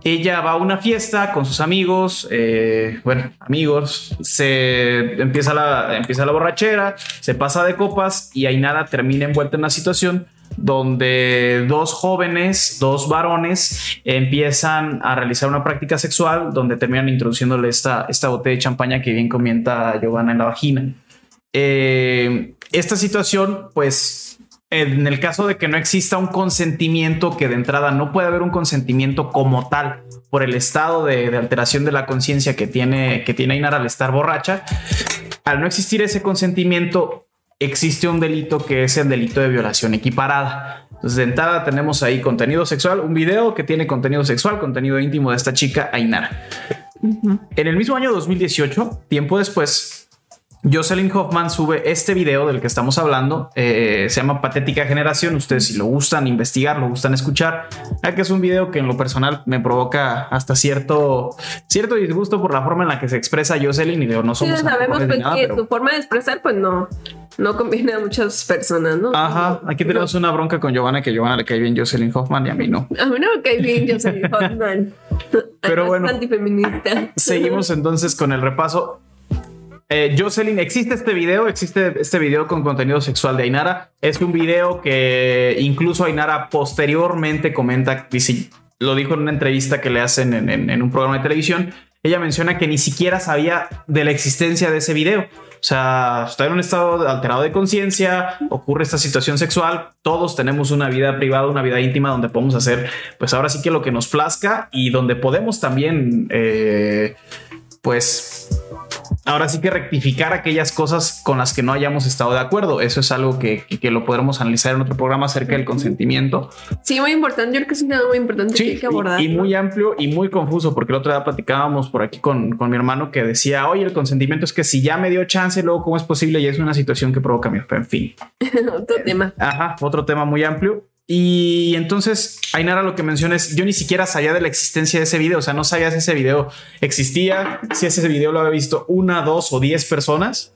Speaker 1: Ella va a una fiesta con sus amigos, eh, bueno, amigos, se empieza la, empieza la borrachera, se pasa de copas y Ainara termina envuelta en una situación donde dos jóvenes, dos varones, empiezan a realizar una práctica sexual donde terminan introduciéndole esta, esta botella de champaña que bien comenta Giovanna en la vagina. Eh, esta situación, pues, en el caso de que no exista un consentimiento, que de entrada no puede haber un consentimiento como tal por el estado de, de alteración de la conciencia que tiene, que tiene Ainara al estar borracha, al no existir ese consentimiento, existe un delito que es el delito de violación equiparada. Entonces, de entrada tenemos ahí contenido sexual, un video que tiene contenido sexual, contenido íntimo de esta chica, Ainara. En el mismo año 2018, tiempo después, Jocelyn Hoffman sube este video del que estamos hablando. eh, se llama Patética Generación. Ustedes, si lo gustan investigar, lo gustan escuchar, ya que es un video que en lo personal me provoca hasta cierto, cierto disgusto por la forma en la que se expresa Jocelyn. Y digo, no
Speaker 2: Sí,
Speaker 1: somos
Speaker 2: sabemos
Speaker 1: amigos
Speaker 2: pues,
Speaker 1: nada,
Speaker 2: que
Speaker 1: pero-
Speaker 2: tu forma de expresar, pues no, no conviene a muchas personas, ¿no?
Speaker 1: Ajá, aquí tenemos una bronca con Giovanna, que Giovanna le cae bien Jocelyn Hoffman y a mí no.
Speaker 2: A mí no me cae bien Jocelyn Hoffman.
Speaker 1: Pero bueno.
Speaker 2: antifeminista.
Speaker 1: Seguimos entonces con el repaso. Eh, Jocelyn, existe este video, existe este video con contenido sexual de Ainara. Es un video que incluso Ainara posteriormente comenta, lo dijo en una entrevista que le hacen en, en- en un programa de televisión. Ella menciona que ni siquiera sabía de la existencia de ese video. O sea, está en un estado alterado de conciencia, ocurre esta situación sexual, todos tenemos una vida privada, una vida íntima donde podemos hacer, pues ahora sí que lo que nos plazca y donde podemos también, eh, pues, ahora sí que rectificar aquellas cosas con las que no hayamos estado de acuerdo. Eso es algo que, que- que lo podremos analizar en otro programa acerca del consentimiento.
Speaker 2: Sí, muy importante. Yo creo que es un tema muy importante que hay que abordar.
Speaker 1: y, y muy amplio y muy confuso, porque el otro día platicábamos por aquí con, con mi hermano que decía, oye, el consentimiento es que si ya me dio chance, luego cómo es posible y es una situación que provoca mi en fin.
Speaker 2: Otro tema.
Speaker 1: Ajá, otro tema muy amplio. Y entonces, Ainara lo que menciona es, yo ni siquiera sabía de la existencia de ese video, o sea, no sabía si ese video existía, si ese video lo había visto una, dos o diez personas.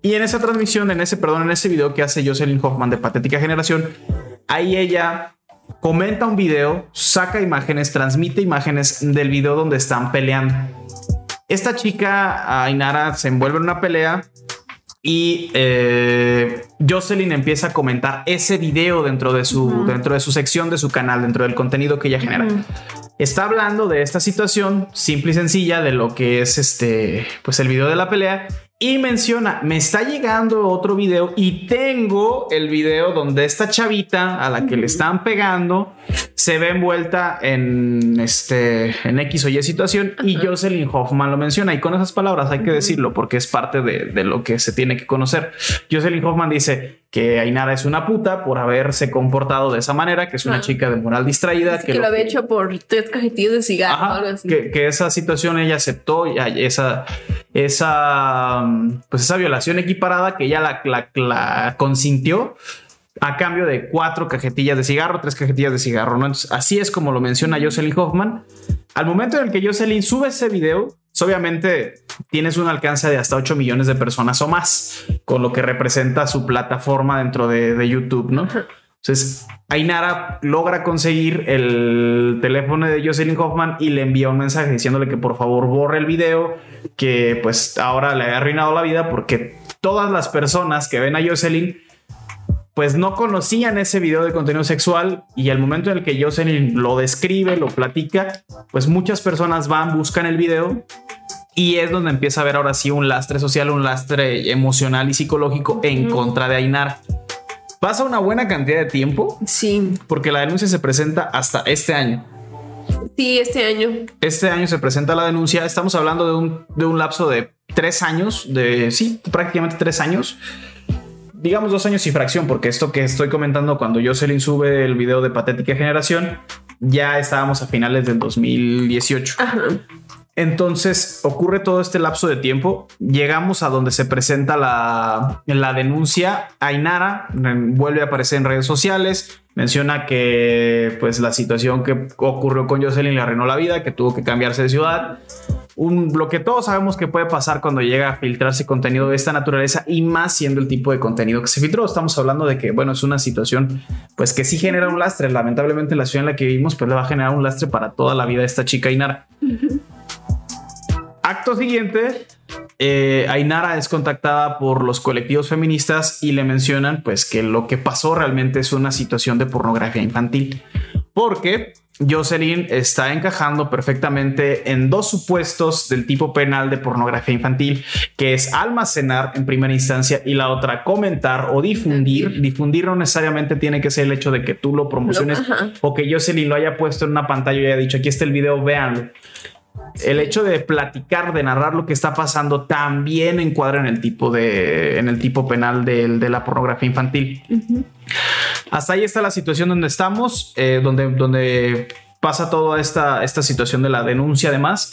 Speaker 1: Y en esa transmisión, en ese, perdón, en ese video que hace Jocelyn Hoffman de Patética Generación, ahí ella comenta un video, saca imágenes, transmite imágenes del video donde están peleando. Esta chica, Ainara, se envuelve en una pelea y eh, Jocelyn empieza a comentar ese video dentro de su dentro de su sección de su canal, dentro del contenido que ella genera. Está hablando de esta situación simple y sencilla de lo que es este, pues el video de la pelea y menciona, me está llegando otro video y tengo el video donde esta chavita a la que le están pegando se ve envuelta en este en X o Y situación y Jocelyn Hoffman lo menciona y con esas palabras hay que decirlo porque es parte de, de lo que se tiene que conocer. Jocelyn Hoffman dice que Ainara es una puta por haberse comportado de esa manera, que es una
Speaker 2: Ah.
Speaker 1: chica de moral distraída,
Speaker 2: que, lo había hecho por tres cajetillos de cigarro o algo así.
Speaker 1: que, que esa situación ella aceptó y esa, esa, mm, pues esa violación equiparada que ella la, la- la consintió a cambio de cuatro cajetillas de cigarro, tres cajetillas de cigarro. ¿no? Entonces, así es como lo menciona Jocelyn Hoffman. Al momento en el que Jocelyn sube ese video, pues, obviamente tienes un alcance de hasta 8 millones de personas o más, con lo que representa su plataforma dentro de, de YouTube, ¿no? Entonces, Ainara logra conseguir el teléfono de Jocelyn Hoffman y le envía un mensaje diciéndole que por favor borre el video, que pues ahora le ha arruinado la vida porque todas las personas que ven a Jocelyn pues no conocían ese video de contenido sexual y al momento en el que Jocelyn lo describe, lo platica, pues muchas personas van, buscan el video y es donde empieza a haber ahora sí un lastre social, un lastre emocional y psicológico en contra de Ainara. Pasa una buena cantidad de tiempo
Speaker 2: Sí,
Speaker 1: porque la denuncia se presenta hasta este año.
Speaker 2: sí, este año.
Speaker 1: Este año se presenta la denuncia. Estamos hablando de un, de un lapso de tres años, de sí, prácticamente tres años. Digamos dos años y fracción, porque esto que estoy comentando cuando Jocelyn sube el video de Patética Generación, ya estábamos a finales del 2018.
Speaker 2: Ajá.
Speaker 1: Entonces ocurre todo este lapso de tiempo. Llegamos a donde se presenta la, la denuncia. Ainara vuelve a aparecer en redes sociales. Menciona que pues la situación que ocurrió con Jocelyn le arruinó la vida, que tuvo que cambiarse de ciudad. Un, lo que todos sabemos que puede pasar cuando llega a filtrarse contenido de esta naturaleza y más siendo el tipo de contenido que se filtró. Estamos hablando de que, bueno, es una situación pues que sí genera un lastre. Lamentablemente en la ciudad en la que vivimos pues le va a generar un lastre para toda la vida a esta chica Ainara. Acto siguiente, eh, Ainara es contactada por los colectivos feministas y le mencionan pues que lo que pasó realmente es una situación de pornografía infantil. Porque Jocelyn está encajando perfectamente en dos supuestos del tipo penal de pornografía infantil, que es almacenar en primera instancia y la otra comentar o difundir. Difundir no necesariamente tiene que ser el hecho de que tú lo promociones o que Jocelyn lo haya puesto en una pantalla y haya dicho aquí está el video, véanlo. El hecho de platicar, de narrar lo que está pasando, también encuadra en el tipo de, en el tipo penal de, la pornografía infantil. Hasta ahí está la situación donde estamos, eh, donde, donde pasa toda esta, esta situación de la denuncia, además.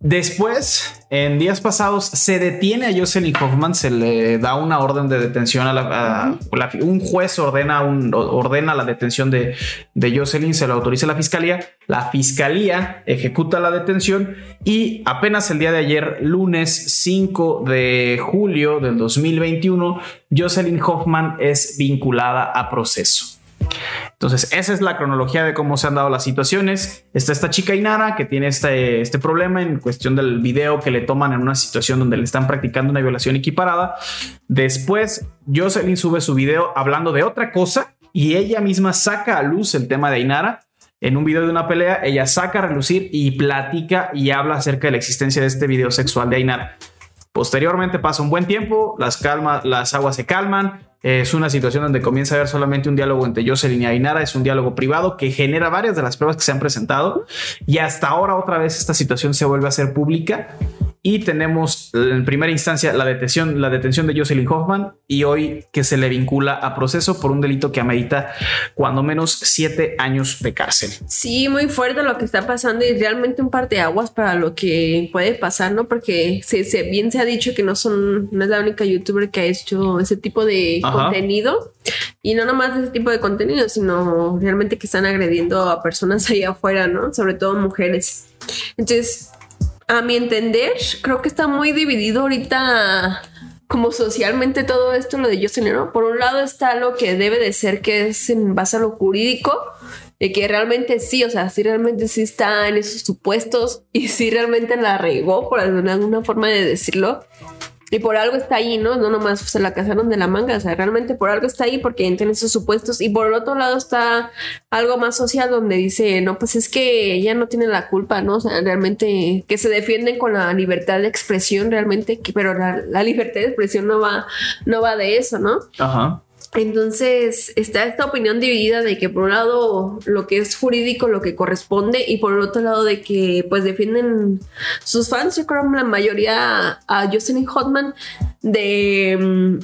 Speaker 1: Después, en días pasados, se detiene a Jocelyn Hoffman, se le da una orden de detención a la, un juez ordena, un, ordena la detención de, de Jocelyn, se lo autoriza la fiscalía, la fiscalía ejecuta la detención y apenas el día de ayer, lunes 5 de julio del 2021, Jocelyn Hoffman es vinculada a proceso. Entonces, esa es la cronología de cómo se han dado las situaciones. Está esta chica Inara que tiene este, este problema en cuestión del video que le toman en una situación donde le están practicando una violación equiparada. Después, Jocelyn sube su video hablando de otra cosa y ella misma saca a luz el tema de Inara. En un video de una pelea, ella saca a relucir y platica y habla acerca de la existencia de este video sexual de Ainara. Posteriormente pasa un buen tiempo, las, calma, las aguas se calman, es una situación donde comienza a haber solamente un diálogo entre Jocelyn y Ainara. Es un diálogo privado que genera varias de las pruebas que se han presentado. Y hasta ahora otra vez esta situación se vuelve a ser pública y tenemos en primera instancia la detención, la detención de Jocelyn Hoffman y hoy que se le vincula a proceso por un delito que amerita cuando menos siete años de cárcel.
Speaker 2: Sí, muy fuerte lo que está pasando y realmente un par de aguas para lo que puede pasar, ¿no? Porque se, bien se ha dicho que no son, no es la única youtuber que ha hecho ese tipo de contenido y no nomás ese tipo de contenido, sino realmente que están agrediendo a personas ahí afuera, ¿no? Sobre todo mujeres. Entonces, a mi entender, creo que está muy dividido ahorita como socialmente todo esto, lo de yo ¿no? Por un lado está lo que debe de ser, que es en base a lo jurídico, de que realmente sí, o sea, sí realmente sí está en esos supuestos y sí realmente la regó, por alguna forma de decirlo. Y por algo está ahí, ¿no? No nomás se la casaron de la manga, o sea, realmente por algo está ahí porque entran esos supuestos. Y por el otro lado está algo más social donde dice, no, pues es que ella no tiene la culpa, ¿no? O sea, realmente que se defienden con la libertad de expresión, realmente, pero la, la libertad de expresión no va, no va de eso, ¿no? Ajá. Entonces está esta opinión dividida de que por un lado lo que es jurídico, lo que corresponde, y por el otro lado de que pues defienden sus fans, yo creo la mayoría a Justin Hotman de,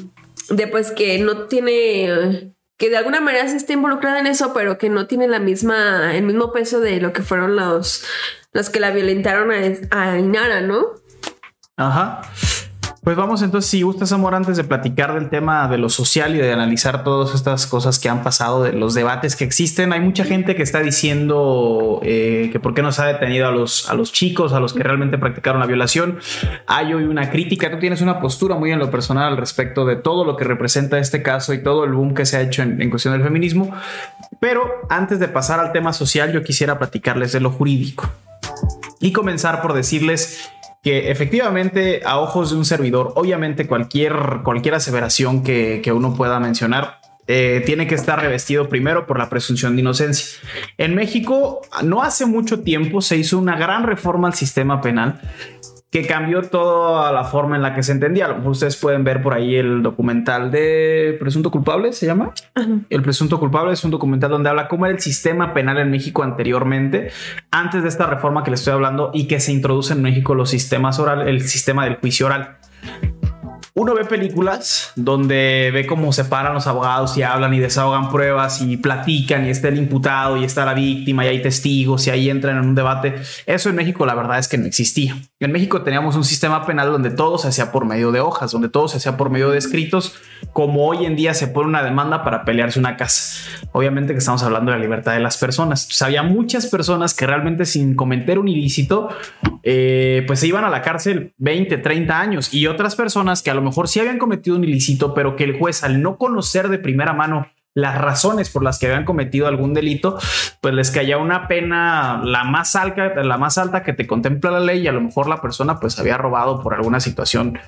Speaker 2: de pues que no tiene que de alguna manera se está involucrada en eso, pero que no tiene la misma, el mismo peso de lo que fueron los, los que la violentaron a, a Inara, ¿no?
Speaker 1: Ajá. Pues vamos entonces, si gustas, Amor, antes de platicar del tema de lo social y de analizar todas estas cosas que han pasado, de los debates que existen, hay mucha gente que está diciendo eh, que por qué no se ha detenido a los, a los chicos, a los que realmente practicaron la violación. Hay hoy una crítica, tú tienes una postura muy en lo personal al respecto de todo lo que representa este caso y todo el boom que se ha hecho en, en cuestión del feminismo. Pero antes de pasar al tema social, yo quisiera platicarles de lo jurídico y comenzar por decirles que efectivamente a ojos de un servidor, obviamente cualquier, cualquier aseveración que, uno pueda mencionar eh, tiene que estar revestido primero por la presunción de inocencia. En México, no hace mucho tiempo se hizo una gran reforma al sistema penal que cambió toda la forma en la que se entendía. Ustedes pueden ver por ahí el documental de Presunto Culpable, ¿se llama? El Presunto Culpable es un documental donde habla cómo era el sistema penal en México anteriormente, antes de esta reforma que les estoy hablando y que se introduce en México los sistemas oral, el sistema del juicio oral uno ve películas donde ve cómo se paran los abogados y hablan y desahogan pruebas y platican y está el imputado y está la víctima y hay testigos y ahí entran en un debate. Eso en México la verdad es que no existía. En México teníamos un sistema penal donde todo se hacía por medio de hojas, donde todo se hacía por medio de escritos, como hoy en día se pone una demanda para pelearse una casa. Obviamente que estamos hablando de la libertad de las personas. había muchas personas que realmente sin cometer un ilícito, eh, pues se iban a la cárcel 20, 30 años y otras personas que a lo mejor sí habían cometido un ilícito, pero que el juez al no conocer de primera mano las razones por las que habían cometido algún delito, pues les caía una pena la más alta, la más alta que te contempla la ley y a lo mejor la persona pues había robado por alguna situación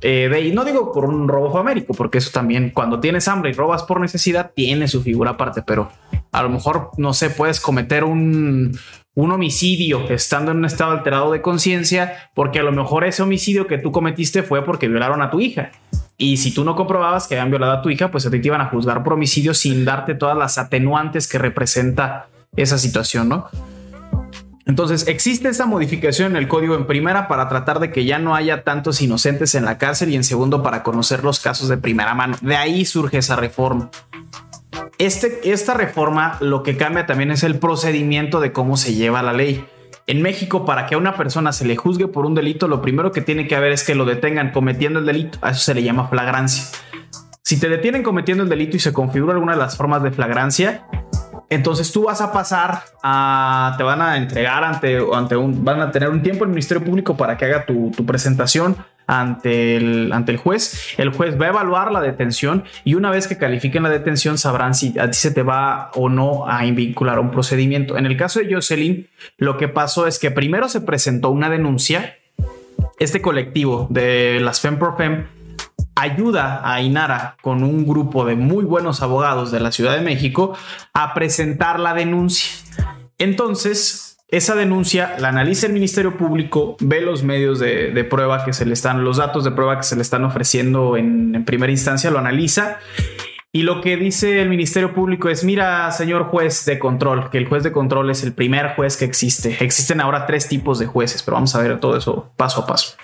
Speaker 1: eh, de, y no digo por un robo famérico, porque eso también cuando tienes hambre y robas por necesidad tiene su figura aparte, pero a lo mejor no sé, puedes cometer un, un homicidio estando en un estado alterado de conciencia, porque a lo mejor ese homicidio que tú cometiste fue porque violaron a tu hija. Y si tú no comprobabas que habían violado a tu hija, pues a ti te iban a juzgar por homicidio sin darte todas las atenuantes que representa esa situación, ¿no? Entonces, existe esa modificación en el código en primera para tratar de que ya no haya tantos inocentes en la cárcel y en segundo para conocer los casos de primera mano. De ahí surge esa reforma. Este, esta reforma lo que cambia también es el procedimiento de cómo se lleva la ley. En México, para que a una persona se le juzgue por un delito, lo primero que tiene que haber es que lo detengan cometiendo el delito. A eso se le llama flagrancia. Si te detienen cometiendo el delito y se configura alguna de las formas de flagrancia, entonces tú vas a pasar a, te van a entregar ante, ante un, van a tener un tiempo el Ministerio Público para que haga tu, tu presentación ante el, ante el juez. El juez va a evaluar la detención y una vez que califiquen la detención sabrán si a ti se te va o no a vincular un procedimiento. En el caso de Jocelyn, lo que pasó es que primero se presentó una denuncia. Este colectivo de las Fem ayuda a Inara con un grupo de muy buenos abogados de la Ciudad de México a presentar la denuncia. Entonces, esa denuncia la analiza el Ministerio Público, ve los medios de, prueba que se le están, los datos de prueba que se le están ofreciendo en, en primera instancia, lo analiza y lo que dice el Ministerio Público es, mira, señor juez de control, que el juez de control es el primer juez que existe. Existen ahora tres tipos de jueces, pero vamos a ver todo eso paso a paso.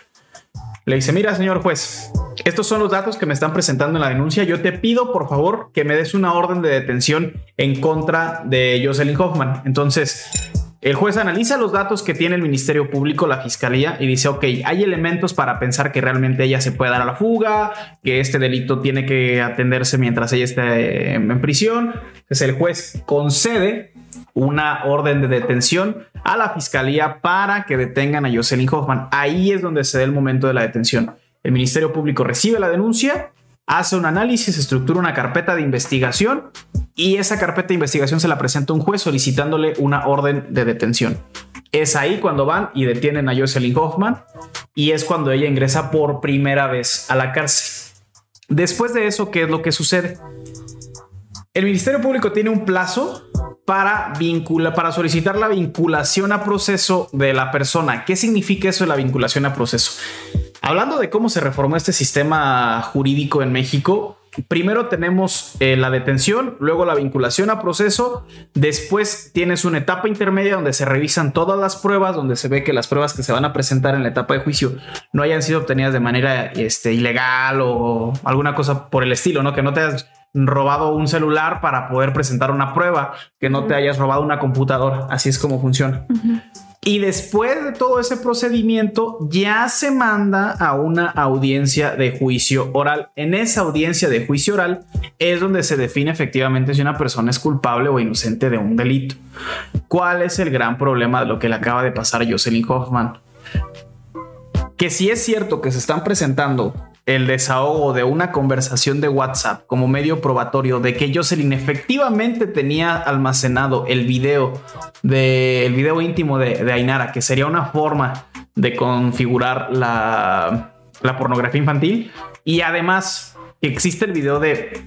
Speaker 1: Le dice, mira, señor juez, estos son los datos que me están presentando en la denuncia. Yo te pido, por favor, que me des una orden de detención en contra de Jocelyn Hoffman. Entonces, el juez analiza los datos que tiene el Ministerio Público, la Fiscalía, y dice, ok, hay elementos para pensar que realmente ella se puede dar a la fuga, que este delito tiene que atenderse mientras ella esté en prisión. Entonces el juez concede una orden de detención a la Fiscalía para que detengan a Jocelyn Hoffman. Ahí es donde se da el momento de la detención. El Ministerio Público recibe la denuncia, hace un análisis, estructura una carpeta de investigación y esa carpeta de investigación se la presenta un juez solicitándole una orden de detención. Es ahí cuando van y detienen a Jocelyn Hoffman y es cuando ella ingresa por primera vez a la cárcel. Después de eso, ¿qué es lo que sucede? El Ministerio Público tiene un plazo para, para solicitar la vinculación a proceso de la persona. ¿Qué significa eso de la vinculación a proceso? Hablando de cómo se reformó este sistema jurídico en México, primero tenemos eh, la detención, luego la vinculación a proceso, después tienes una etapa intermedia donde se revisan todas las pruebas, donde se ve que las pruebas que se van a presentar en la etapa de juicio no hayan sido obtenidas de manera este, ilegal o alguna cosa por el estilo, ¿no? Que no te hayas robado un celular para poder presentar una prueba, que no te hayas robado una computadora, así es como funciona. Y después de todo ese procedimiento, ya se manda a una audiencia de juicio oral. En esa audiencia de juicio oral es donde se define efectivamente si una persona es culpable o inocente de un delito. ¿Cuál es el gran problema de lo que le acaba de pasar a Jocelyn Hoffman? Que si es cierto que se están presentando el desahogo de una conversación de WhatsApp como medio probatorio de que Jocelyn efectivamente tenía almacenado el video de video íntimo de, Ainara, que sería una forma de configurar la, la pornografía infantil. Y además existe el video de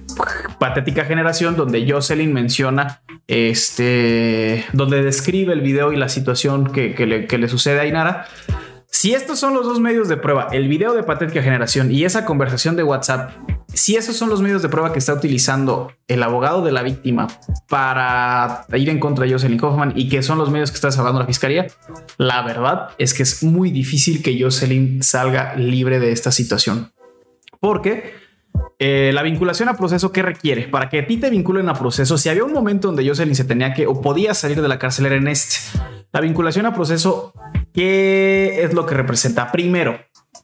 Speaker 1: Patética Generación donde Jocelyn menciona este, donde describe el video y la situación que, le, que le sucede a Ainara. Si estos son los dos medios de prueba, el video de patética generación y esa conversación de WhatsApp, si esos son los medios de prueba que está utilizando el abogado de la víctima para ir en contra de Jocelyn Hoffman y que son los medios que está salvando la fiscalía, la verdad es que es muy difícil que Jocelyn salga libre de esta situación. Porque eh, la vinculación a proceso, ¿qué requiere? Para que a ti te vinculen a proceso, si había un momento donde Jocelyn se tenía que o podía salir de la cárcel era en este. La vinculación a proceso ¿Qué es lo que representa? Primero,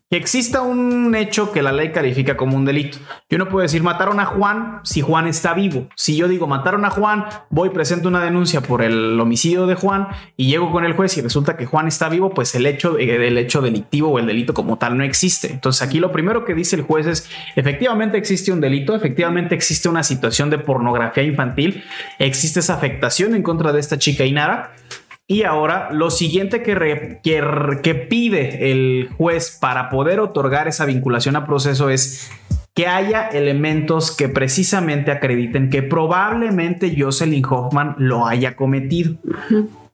Speaker 1: que exista un hecho que la ley califica como un delito. Yo no puedo decir mataron a Juan si Juan está vivo. Si yo digo mataron a Juan, voy, presento una denuncia por el homicidio de Juan y llego con el juez y resulta que Juan está vivo, pues el hecho, el hecho delictivo o el delito como tal no existe. Entonces aquí lo primero que dice el juez es, efectivamente existe un delito, efectivamente existe una situación de pornografía infantil, existe esa afectación en contra de esta chica Inara y ahora lo siguiente que, que, pide el juez para poder otorgar esa vinculación a proceso es que haya elementos que precisamente acrediten que probablemente Jocelyn Hoffman lo haya cometido.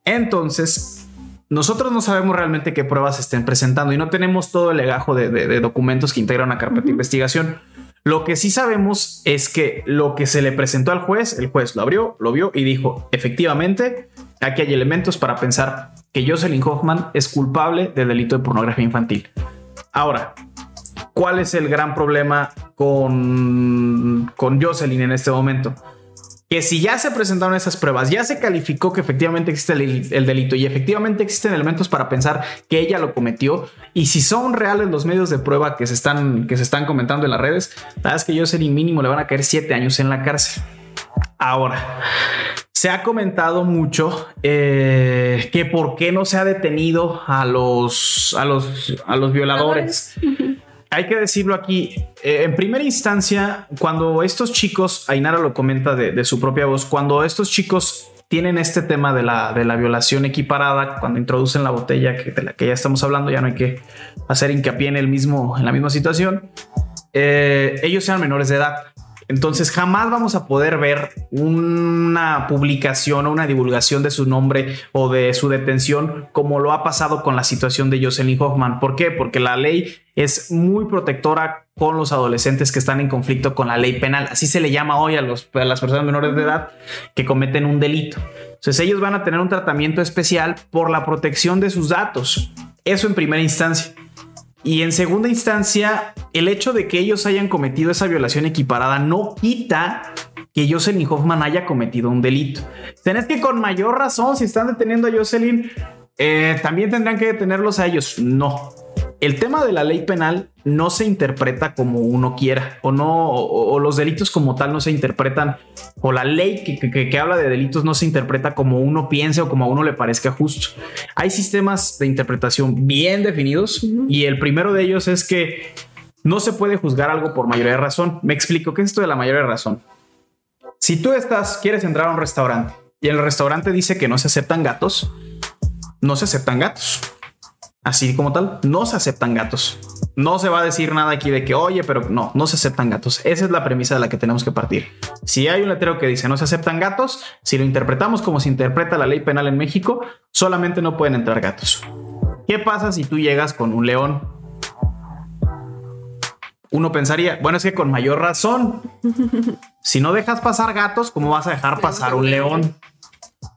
Speaker 1: Entonces, nosotros no sabemos realmente qué pruebas estén presentando y no tenemos todo el legajo de, documentos que integran una carpeta de investigación. Lo que sí sabemos es que lo que se le presentó al juez, el juez lo abrió, lo vio y dijo, efectivamente, Aquí hay elementos para pensar que Jocelyn Hoffman es culpable del delito de pornografía infantil. Ahora, ¿cuál es el gran problema con, con Jocelyn en este momento? que si ya se presentaron esas pruebas, ya se calificó que efectivamente existe el, delito y efectivamente existen elementos para pensar que ella lo cometió y si son reales los medios de prueba que se están, que se están comentando en las redes, la verdad es que Jocelyn mínimo le van a caer siete años en la cárcel. Ahora, se ha comentado mucho eh, que por qué no se ha detenido a los, a los, a los violadores hay que decirlo aquí, eh, en primera instancia, cuando estos chicos, Ainara lo comenta de, su propia voz, cuando estos chicos tienen este tema de la, de la violación equiparada, cuando introducen la botella que, de la que ya estamos hablando, ya no hay que hacer hincapié en, el mismo, en la misma situación, eh, ellos sean menores de edad. Entonces jamás vamos a poder ver una publicación o una divulgación de su nombre o de su detención como lo ha pasado con la situación de Jocelyn Hoffman. ¿Por qué? Porque la ley es muy protectora con los adolescentes que están en conflicto con la ley penal. Así se le llama hoy a, los, a las personas menores de edad que cometen un delito. Entonces ellos van a tener un tratamiento especial por la protección de sus datos. Eso en primera instancia. Y en segunda instancia, el hecho de que ellos hayan cometido esa violación equiparada no quita que Jocelyn Hoffman haya cometido un delito. Tenés que con mayor razón, si están deteniendo a Jocelyn, eh, también tendrán que detenerlos a ellos. No, el tema de la ley penal no se interpreta como uno quiera o no, o, los delitos como tal no se interpretan o la ley que, habla de delitos no se interpreta como uno piense o como a uno le parezca justo. Hay sistemas de interpretación bien definidos y el primero de ellos es que no se puede juzgar algo por mayoría de razón. Me explico qué es esto de la mayoría de razón. Si tú estás, quieres entrar a un restaurante y el restaurante dice que no se aceptan gatos, no se aceptan gatos así como tal, no se aceptan gatos. No se va a decir nada aquí de que, oye, pero no, no se aceptan gatos. Esa es la premisa de la que tenemos que partir. Si hay un letrero que dice no se aceptan gatos, si lo interpretamos como se interpreta la ley penal en México, solamente no pueden entrar gatos. ¿Qué pasa si tú llegas con un león? Uno pensaría, bueno, es que con mayor razón, si no dejas pasar gatos, ¿cómo vas a dejar pasar un león?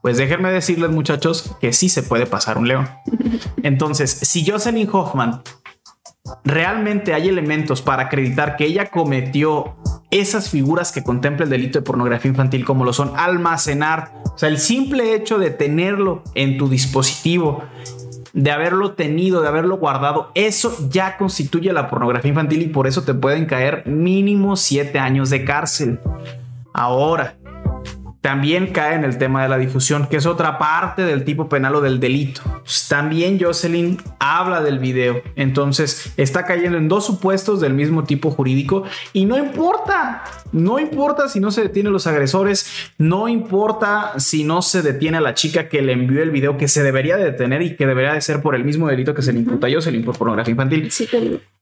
Speaker 1: Pues déjenme decirles, muchachos, que sí se puede pasar un león. Entonces, si Jocelyn Hoffman realmente hay elementos para acreditar que ella cometió esas figuras que contempla el delito de pornografía infantil, como lo son almacenar, o sea, el simple hecho de tenerlo en tu dispositivo, de haberlo tenido, de haberlo guardado, eso ya constituye la pornografía infantil y por eso te pueden caer mínimo siete años de cárcel. Ahora, también cae en el tema de la difusión, que es otra parte del tipo penal o del delito. Pues, también Jocelyn habla del video, entonces está cayendo en dos supuestos del mismo tipo jurídico y no importa, no importa si no se detiene a los agresores, no importa si no se detiene a la chica que le envió el video que se debería de detener y que debería de ser por el mismo delito que se le imputa a Jocelyn por pornografía infantil. Sí,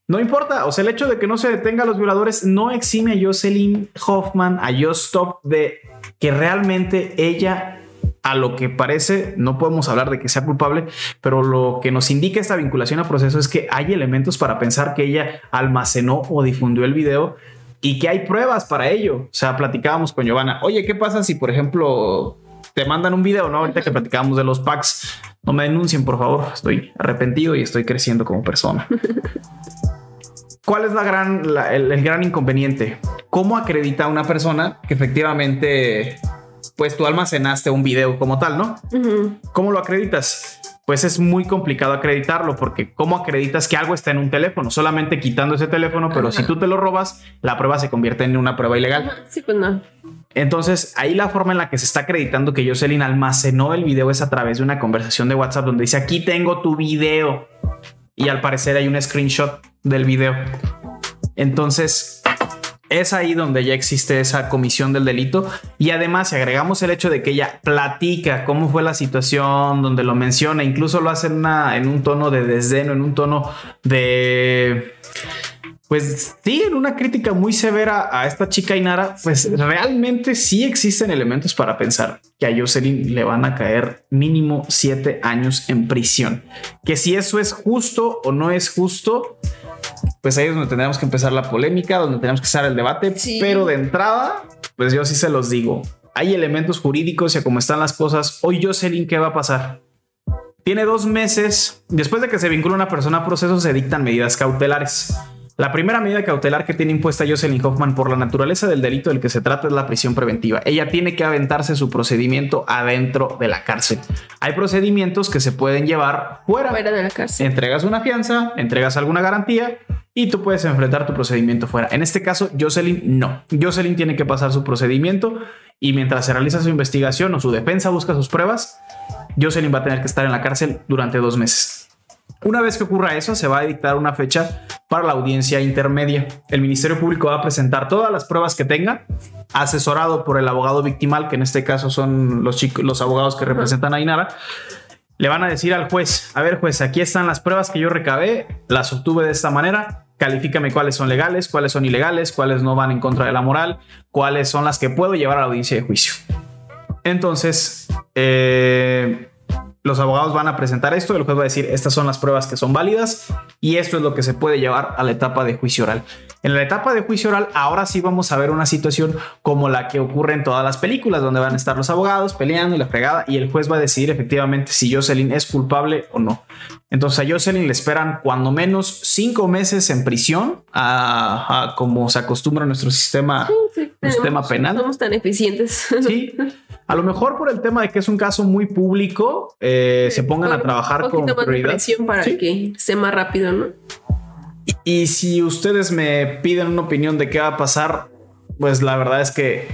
Speaker 1: no importa, o sea, el hecho de que no se detenga a los violadores no exime a Jocelyn Hoffman, a Stop de que realmente ella a lo que parece, no podemos hablar de que sea culpable, pero lo que nos indica esta vinculación a proceso es que hay elementos para pensar que ella almacenó o difundió el video y que hay pruebas para ello. O sea, platicábamos con Giovanna, oye, ¿qué pasa si, por ejemplo, te mandan un video, ¿no? Ahorita que platicábamos de los packs, no me denuncien, por favor, estoy arrepentido y estoy creciendo como persona. ¿Cuál es la gran, el, gran inconveniente? ¿Cómo acredita una persona que efectivamente, pues tú almacenaste un video como tal, ¿no? ¿Cómo lo acreditas? Pues es muy complicado acreditarlo porque ¿cómo acreditas que algo está en un teléfono? Solamente quitando ese teléfono, pero si tú te lo robas, la prueba se convierte en una prueba ilegal.
Speaker 2: Sí, pues no.
Speaker 1: Entonces, ahí la forma en la que se está acreditando que Jocelyn almacenó el video es a través de una conversación de WhatsApp donde dice, aquí tengo tu video. Y al parecer hay un screenshot del video. Entonces, es ahí donde ya existe esa comisión del delito. Y además, si agregamos el hecho de que ella platica cómo fue la situación, donde lo menciona, incluso lo hace en, en un tono de desdén en un tono de pues sí, en una crítica muy severa a esta chica Inara, pues realmente sí existen elementos para pensar que a Jocelyn le van a caer mínimo siete años en prisión. Que si eso es justo o no es justo, pues ahí es donde tendríamos que empezar la polémica, donde tenemos que hacer el debate. Pero de entrada, pues yo sí se los digo. Hay elementos jurídicos y a cómo están las cosas. Hoy Jocelyn, ¿qué va a pasar? Tiene dos meses. Después de que se vincula una persona a proceso, se dictan medidas cautelares La primera medida cautelar que tiene impuesta Jocelyn Hoffman por la naturaleza del delito del que se trata es la prisión preventiva. Ella tiene que aventarse su procedimiento adentro de la cárcel. Hay procedimientos que se pueden llevar fuera.
Speaker 2: Fuera de la cárcel.
Speaker 1: Entregas una fianza, entregas alguna garantía y tú puedes enfrentar tu procedimiento fuera. En este caso, Jocelyn no. Jocelyn tiene que pasar su procedimiento y mientras se realiza su investigación o su defensa busca sus pruebas, Jocelyn va a tener que estar en la cárcel durante dos meses. Una vez que ocurra eso, se va a dictar una fecha para la audiencia intermedia. El Ministerio Público va a presentar todas las pruebas que tenga, asesorado por el abogado victimal, que en este caso son los, chicos, los abogados que representan a Inara. Le van a decir al juez, a ver juez, aquí están las pruebas que yo recabé, las obtuve de esta manera, califícame cuáles son legales, cuáles son ilegales, cuáles no van en contra de la moral, cuáles son las que puedo llevar a la audiencia de juicio. Entonces, eh, los abogados van a presentar esto, el juez va a decir, estas son las pruebas que son válidas y esto es lo que se puede llevar a la etapa de juicio oral. En la etapa de juicio oral, ahora sí vamos a ver una situación como la que ocurre en todas las películas, donde van a estar los abogados peleando y la fregada y el juez va a decidir efectivamente si Jocelyn es culpable o no. Entonces a Jocelyn le esperan cuando menos cinco meses en prisión, a, como se acostumbra en nuestro sistema, sistema penal.
Speaker 2: Somos tan eficientes.
Speaker 1: Sí. A lo mejor por el tema de que es un caso muy público, eh, se pongan a trabajar con
Speaker 2: prioridad. para que sea más rápido, ¿no?
Speaker 1: Y, y, si ustedes me piden una opinión de qué va a pasar, pues la verdad es que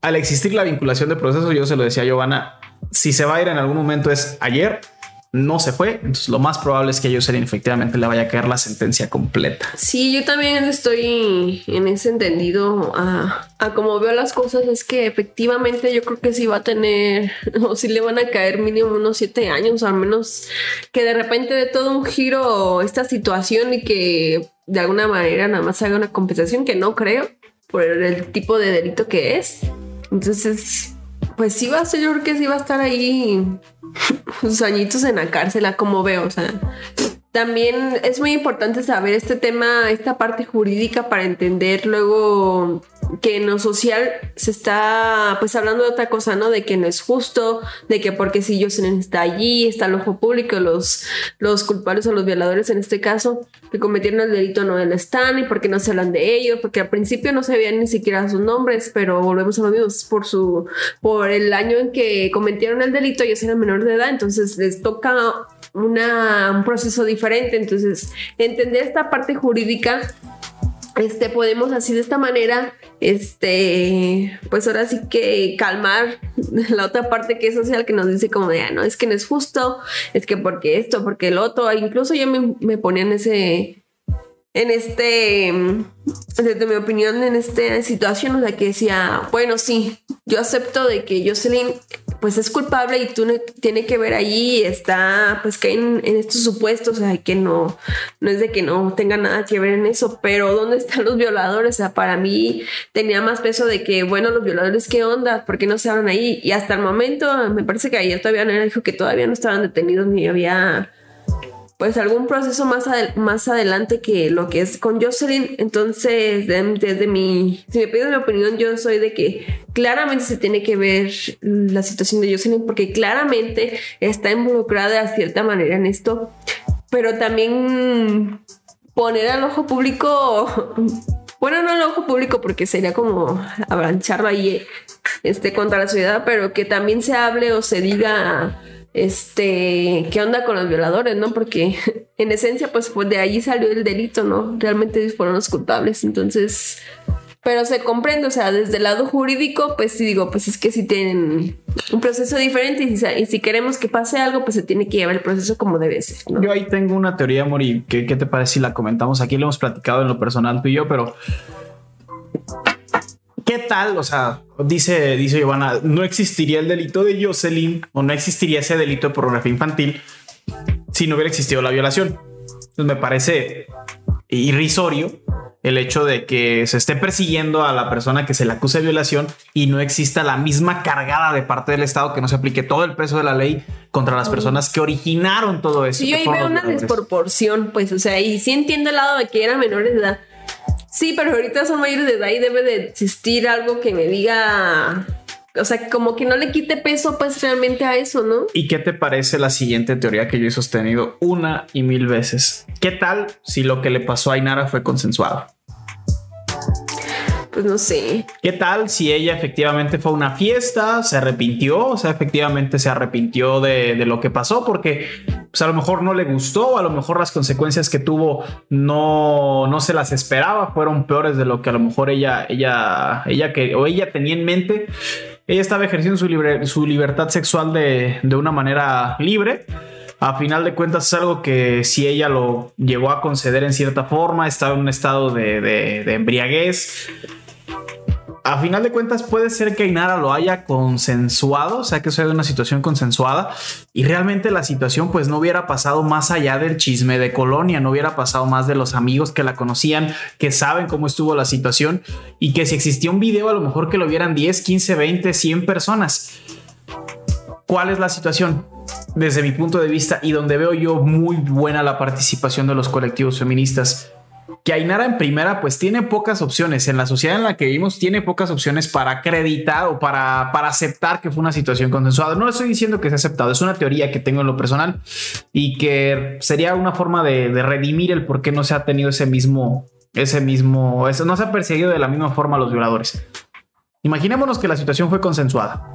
Speaker 1: al existir la vinculación de proceso, yo se lo decía a Giovanna, si se va a ir en algún momento es ayer no se fue. Entonces, lo más probable es que a Jocelyn efectivamente le vaya a caer la sentencia completa.
Speaker 2: Sí, yo también estoy en ese entendido a, a como veo las cosas. Es que efectivamente yo creo que sí va a tener, o sí le van a caer mínimo unos siete años, al menos que de repente de todo un giro esta situación y que de alguna manera nada más haga una compensación, que no creo, por el tipo de delito que es. Entonces, pues sí va a ser, yo creo que sí va a estar ahí sus añitos en la cárcel, como veo, o sea. También es muy importante saber este tema, esta parte jurídica para entender luego que en lo social se está pues hablando de otra cosa, ¿no? De que no es justo, de que porque si Jocelyn está allí, está el ojo público, los, los culpables o los violadores en este caso, que cometieron el delito no están y porque no se hablan de ellos, porque al principio no se veían ni siquiera sus nombres, pero volvemos a lo mismo, por su, por el año en que cometieron el delito, ellos eran menores de edad, entonces les toca una, un proceso diferente. Entonces, entender esta parte jurídica, este, podemos así de esta manera, este, pues ahora sí que calmar la otra parte que es social que nos dice como de, ah, no, es que no es justo, es que porque esto, porque el otro, incluso yo me, me ponía en ese, en este, desde mi opinión, en esta situación, o sea, que decía, bueno, sí, yo acepto de que Jocelyn, pues es culpable y tú no, tiene que ver ahí, está, pues que en, en, estos supuestos, o sea, que no, no es de que no tenga nada que ver en eso, pero ¿dónde están los violadores? O sea, para mí tenía más peso de que, bueno, los violadores, ¿qué onda? ¿Por qué no se hablan ahí? Y hasta el momento, me parece que ayer todavía no era, dijo que todavía no estaban detenidos ni había pues algún proceso más, más adelante que lo que es con Jocelyn. Entonces, desde mi, si me pides mi opinión, yo soy de que claramente se tiene que ver la situación de Jocelyn porque claramente está involucrada de cierta manera en esto, pero también poner al ojo público bueno, no al ojo público porque sería como abrancharlo ahí este, contra la sociedad, pero que también se hable o se diga este, qué onda con los violadores, ¿no? Porque en esencia, pues, de allí salió el delito, ¿no? Realmente fueron los culpables, entonces, pero se comprende, o sea, desde el lado jurídico, pues sí digo, pues es que si tienen un proceso diferente y si, queremos que pase algo, pues se tiene que llevar el proceso como debe ser.
Speaker 1: Yo ahí tengo una teoría, Mori, ¿qué, ¿qué te parece si la comentamos? Aquí lo hemos platicado en lo personal tú y yo, pero ¿qué tal? O sea, dice, dice Giovanna, no existiría el delito de Jocelyn o no existiría ese delito de pornografía infantil si no hubiera existido la violación. Entonces me parece irrisorio el hecho de que se esté persiguiendo a la persona que se le acusa de violación y no exista la misma cargada de parte del Estado, que no se aplique todo el peso de la ley contra las personas que originaron todo eso.
Speaker 2: Sí, yo ahí veo una desproporción, pues, o sea, y sí entiendo el lado de que eran menores de edad, Sí, pero ahorita son mayores de edad y debe de existir algo que me diga o sea, como que no le quite peso pues realmente a eso, ¿no?
Speaker 1: ¿Y qué te parece la siguiente teoría que yo he sostenido una y mil veces? ¿Qué tal si lo que le pasó a Ainara fue consensuado?
Speaker 2: Pues no sé.
Speaker 1: ¿Qué tal si ella efectivamente fue a una fiesta, se arrepintió, o sea, efectivamente se arrepintió de, de lo que pasó porque pues a lo mejor no le gustó, a lo mejor las consecuencias que tuvo no, no se las esperaba, fueron peores de lo que a lo mejor ella, ella, ella que, o ella tenía en mente. Ella estaba ejerciendo su, su libertad sexual de, de una manera libre a final de cuentas es algo que si ella lo llegó a conceder en cierta forma, estaba en un estado de, de embriaguez, a final de cuentas puede ser que Ainara lo haya consensuado, o sea que sea una situación consensuada y realmente la situación pues no hubiera pasado más allá del chisme de Colonia, no hubiera pasado más de los amigos que la conocían, que saben cómo estuvo la situación y que si existía un video a lo mejor que lo vieran 10, 15, 20, 100 personas. ¿Cuál es la situación? Desde mi punto de vista y donde veo yo muy buena la participación de los colectivos feministas que Ainara en primera pues tiene pocas opciones. En la sociedad en la que vivimos tiene pocas opciones para acreditar o para, para aceptar que fue una situación consensuada. No estoy diciendo que sea aceptado es una teoría que tengo en lo personal y que sería una forma de, de redimir el por qué no se ha tenido ese mismo ese mismo eso no se ha perseguido de la misma forma a los violadores. Imaginémonos que la situación fue consensuada.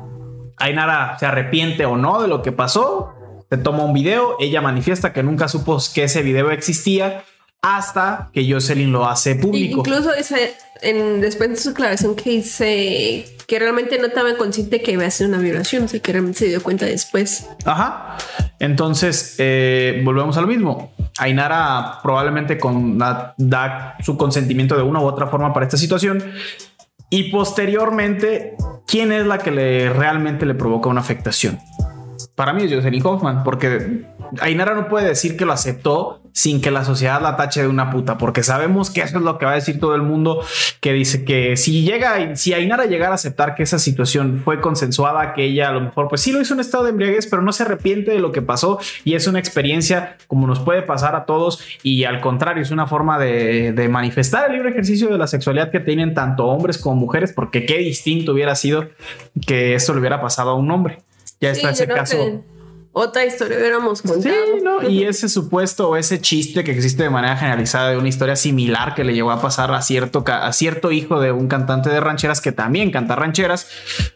Speaker 1: Ainara se arrepiente o no de lo que pasó se toma un video ella manifiesta que nunca supo que ese video existía hasta que Jocelyn lo hace público.
Speaker 2: Incluso ese, en, después de su declaración que dice que realmente no estaba consciente que iba a ser una violación, o sea, que realmente se dio cuenta después.
Speaker 1: Ajá. Entonces, eh, volvemos a lo mismo. Ainara probablemente con, da, da su consentimiento de una u otra forma para esta situación. Y posteriormente, ¿quién es la que le realmente le provoca una afectación? Para mí es Jocelyn Hoffman, porque Ainara no puede decir que lo aceptó sin que la sociedad la tache de una puta, porque sabemos que eso es lo que va a decir todo el mundo, que dice que si llega, si Ainara llegara a aceptar que esa situación fue consensuada, que ella a lo mejor pues sí lo hizo en estado de embriaguez, pero no se arrepiente de lo que pasó y es una experiencia como nos puede pasar a todos y al contrario es una forma de, de manifestar el libre ejercicio de la sexualidad que tienen tanto hombres como mujeres, porque qué distinto hubiera sido que esto le hubiera pasado a un hombre. Ya está
Speaker 2: Sí,
Speaker 1: ese caso.
Speaker 2: Otra historia hubiéramos contado.
Speaker 1: Sí, ¿no? Y ese supuesto o ese chiste que existe de manera generalizada de una historia similar que le llegó a pasar a cierto, a cierto hijo de un cantante de rancheras que también canta rancheras,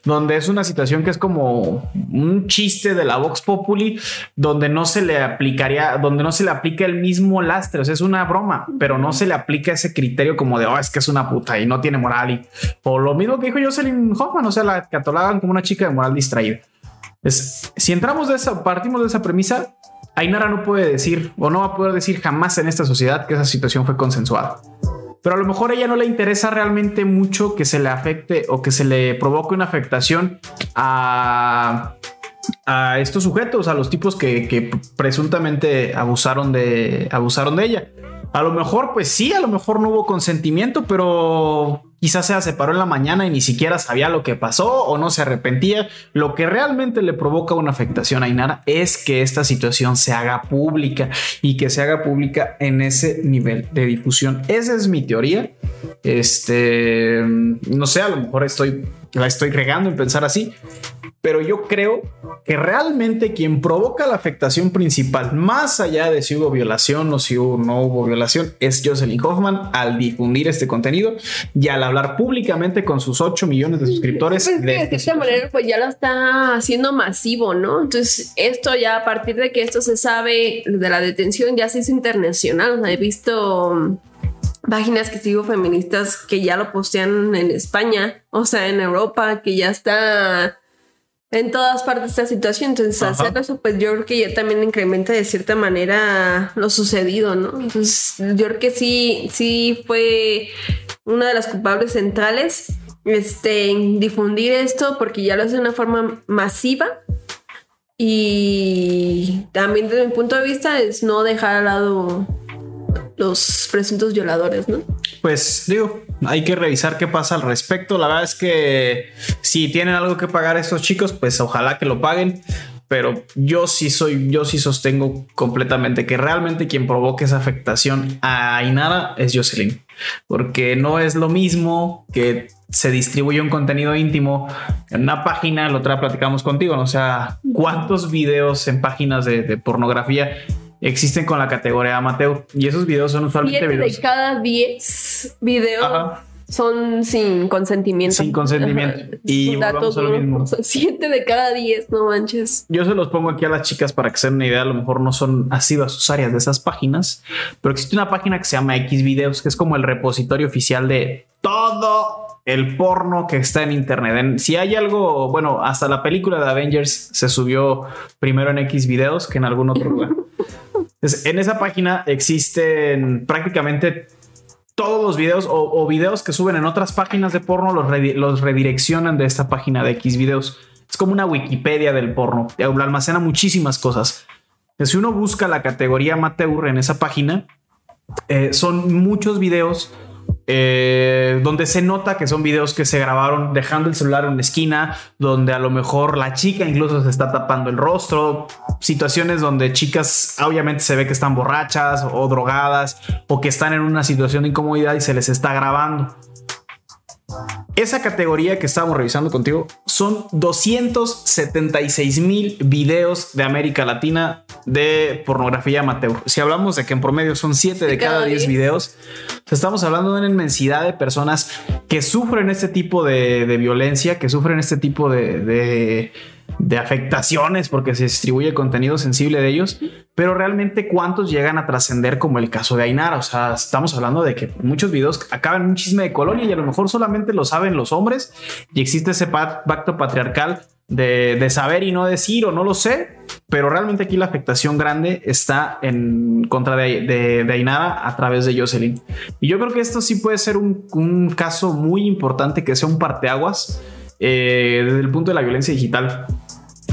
Speaker 1: donde es una situación que es como un chiste de la Vox Populi, donde no se le aplicaría, donde no se le aplica el mismo lastre, o sea, es una broma, pero no se le aplica ese criterio como de, oh, es que es una puta y no tiene moral. Y, o lo mismo que dijo Jocelyn Hoffman, o sea, la catalogan como una chica de moral distraída. Si entramos de esa, partimos de esa premisa, Ainara no puede decir o no va a poder decir jamás en esta sociedad que esa situación fue consensuada. Pero a lo mejor a ella no le interesa realmente mucho que se le afecte o que se le provoque una afectación a, a estos sujetos, a los tipos que, que presuntamente abusaron de, abusaron de ella. A lo mejor, pues sí, a lo mejor no hubo consentimiento, pero quizás se separó en la mañana y ni siquiera sabía lo que pasó o no se arrepentía. Lo que realmente le provoca una afectación a Inara es que esta situación se haga pública y que se haga pública en ese nivel de difusión. Esa es mi teoría. Este, no sé, a lo mejor estoy, la estoy regando en pensar así, pero yo creo que realmente quien provoca la afectación principal, más allá de si hubo violación o si hubo, no hubo violación, es Jocelyn Hoffman al difundir este contenido y al hablar públicamente con sus 8 millones de suscriptores.
Speaker 2: Pues,
Speaker 1: de
Speaker 2: de
Speaker 1: esta
Speaker 2: cierta manera, pues ya lo está haciendo masivo, ¿no? Entonces, esto ya a partir de que esto se sabe de la detención, ya se hizo internacional. O sea, he visto mm, páginas que sigo feministas que ya lo postean en España, o sea, en Europa, que ya está en todas partes esta situación. Entonces,
Speaker 1: Ajá.
Speaker 2: hacer eso, pues yo creo que ya también incrementa de cierta manera lo sucedido, ¿no? Entonces, yo creo que sí, sí fue una de las culpables centrales este, en difundir esto porque ya lo hace de una forma masiva. Y también desde mi punto de vista es no dejar al lado los presuntos violadores, ¿no?
Speaker 1: Pues digo, hay que revisar qué pasa al respecto. La verdad es que si tienen algo que pagar estos chicos, pues ojalá que lo paguen. pero yo sí soy, yo sí sostengo completamente que realmente quien provoca esa afectación a Ainara es Jocelyn, porque no es lo mismo que se distribuye un contenido íntimo en una página, la otra platicamos contigo, ¿no? o sea, ¿cuántos videos en páginas de pornografía existen con la categoría amateur? Y esos videos son usualmente
Speaker 2: Siete
Speaker 1: videos
Speaker 2: de cada 10 videos
Speaker 1: Ajá.
Speaker 2: son sin consentimiento.
Speaker 1: Sin consentimiento.
Speaker 2: Ajá.
Speaker 1: Y
Speaker 2: Es un dato
Speaker 1: volvamos a lo mismo.
Speaker 2: Sea, siete de cada 10, no manches.
Speaker 1: Yo se los pongo aquí a las chicas para que se den una idea. A lo mejor no son asiduas usuarias de esas páginas, pero existe una página que se llama X Videos, que es como el repositorio oficial de todo el porno que está en internet. En- si hay algo, bueno, hasta la película de Avengers se subió primero en X Videos que en algún otro lugar. En esa página existen prácticamente todos los videos o, videos que suben en otras páginas de porno los, redi- los redireccionan de esta página de X videos. Es como una Wikipedia del porno. Almacena muchísimas cosas. Si uno busca la categoría amateur en esa página, eh, son muchos videos eh, donde se nota que son videos que se grabaron dejando el celular en la esquina, donde a lo mejor la chica incluso se está tapando el rostro, situaciones donde chicas obviamente se ve que están borrachas o drogadas o que están en una situación de incomodidad y se les está grabando. Esa categoría que estábamos revisando contigo son 276 mil videos de América Latina de pornografía amateur. Si hablamos de que en promedio son 7 de cada 10 videos, estamos hablando de una inmensidad de personas que sufren este tipo de, de violencia, que sufren este tipo de, de, de afectaciones porque se distribuye contenido sensible de ellos, pero realmente cuántos llegan a trascender como el caso de Ainara. O sea, estamos hablando de que muchos videos acaban en un chisme de colonia y a lo mejor solamente lo saben los hombres y existe ese pa- pacto patriarcal de, de saber y no decir o no lo sé, pero realmente aquí la afectación grande está en contra de, de, de Ainara a través de Jocelyn. Y yo creo que esto sí puede ser un, un caso muy importante que sea un parteaguas eh, desde el punto de la violencia digital.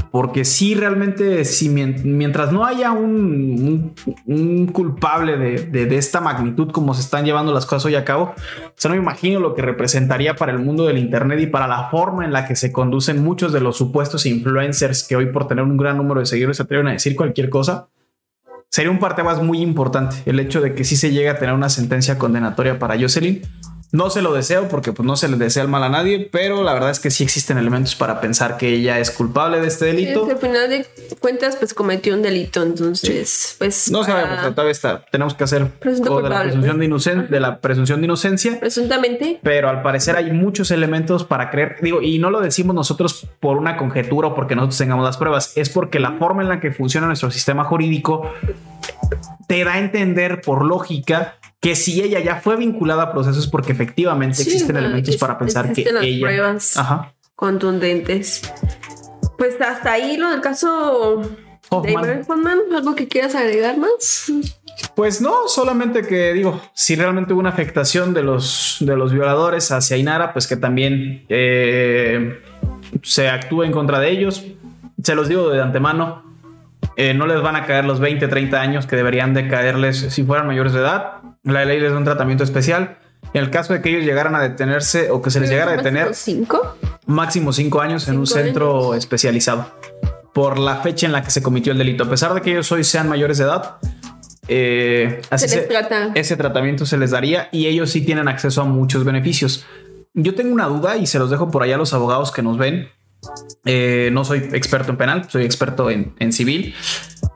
Speaker 1: Porque sí, realmente, si mien- mientras no haya un, un- un culpable de, de- de esta magnitud como se están llevando las cosas hoy a cabo, o sea, no me imagino lo que representaría para el mundo del Internet y para la forma en la que se conducen muchos de los supuestos influencers que hoy por tener un gran número de seguidores se atreven a decir cualquier cosa. Sería un parteaguas muy importante el hecho de que sí se llegue a tener una sentencia condenatoria para Jocelyn. No se lo deseo porque pues, no se le desea el mal a nadie, pero la verdad es que sí existen elementos para pensar que ella es culpable de este delito.
Speaker 2: al final de cuentas, pues cometió un delito. Entonces, pues.
Speaker 1: No
Speaker 2: para-
Speaker 1: sabemos, todavía está. Tenemos que hacer o de la
Speaker 2: culpable,
Speaker 1: presunción de,
Speaker 2: pues.
Speaker 1: inocen- de la presunción de inocencia.
Speaker 2: Presuntamente.
Speaker 1: Pero al parecer hay muchos elementos para creer, digo, y no lo decimos nosotros por una conjetura o porque nosotros tengamos las pruebas, es porque la forma en la que funciona nuestro sistema jurídico te da a entender por lógica que si ella ya fue vinculada a procesos porque efectivamente
Speaker 2: Sí,
Speaker 1: existen
Speaker 2: no,
Speaker 1: elementos para pensar que
Speaker 2: las
Speaker 1: ella
Speaker 2: pruebas.
Speaker 1: Ajá.
Speaker 2: contundentes. Pues hasta ahí lo del caso
Speaker 1: Hoffman.
Speaker 2: Hoffman. ¿Algo que quieras agregar más?
Speaker 1: Pues no, solamente que digo, si realmente hubo una afectación de los, de los violadores hacia Inara, pues que también eh, se actúe en contra de ellos. Se los digo de antemano, eh, no les van a caer los 20, 30 años que deberían de caerles si fueran mayores de edad. La ley les da un tratamiento especial. En el caso de que ellos llegaran a detenerse o que se les llegara a detener,
Speaker 2: ¿Cinco?
Speaker 1: máximo cinco años en un centro
Speaker 2: años.
Speaker 1: especializado por la fecha en la que se cometió el delito. A pesar de que ellos hoy sean mayores de edad, eh, así
Speaker 2: Se les
Speaker 1: se-
Speaker 2: trata.
Speaker 1: ese tratamiento se les daría y ellos sí tienen acceso a muchos beneficios. Yo tengo una duda y se los dejo por allá a los abogados que nos ven. Eh, no soy experto en penal, soy experto en, en civil,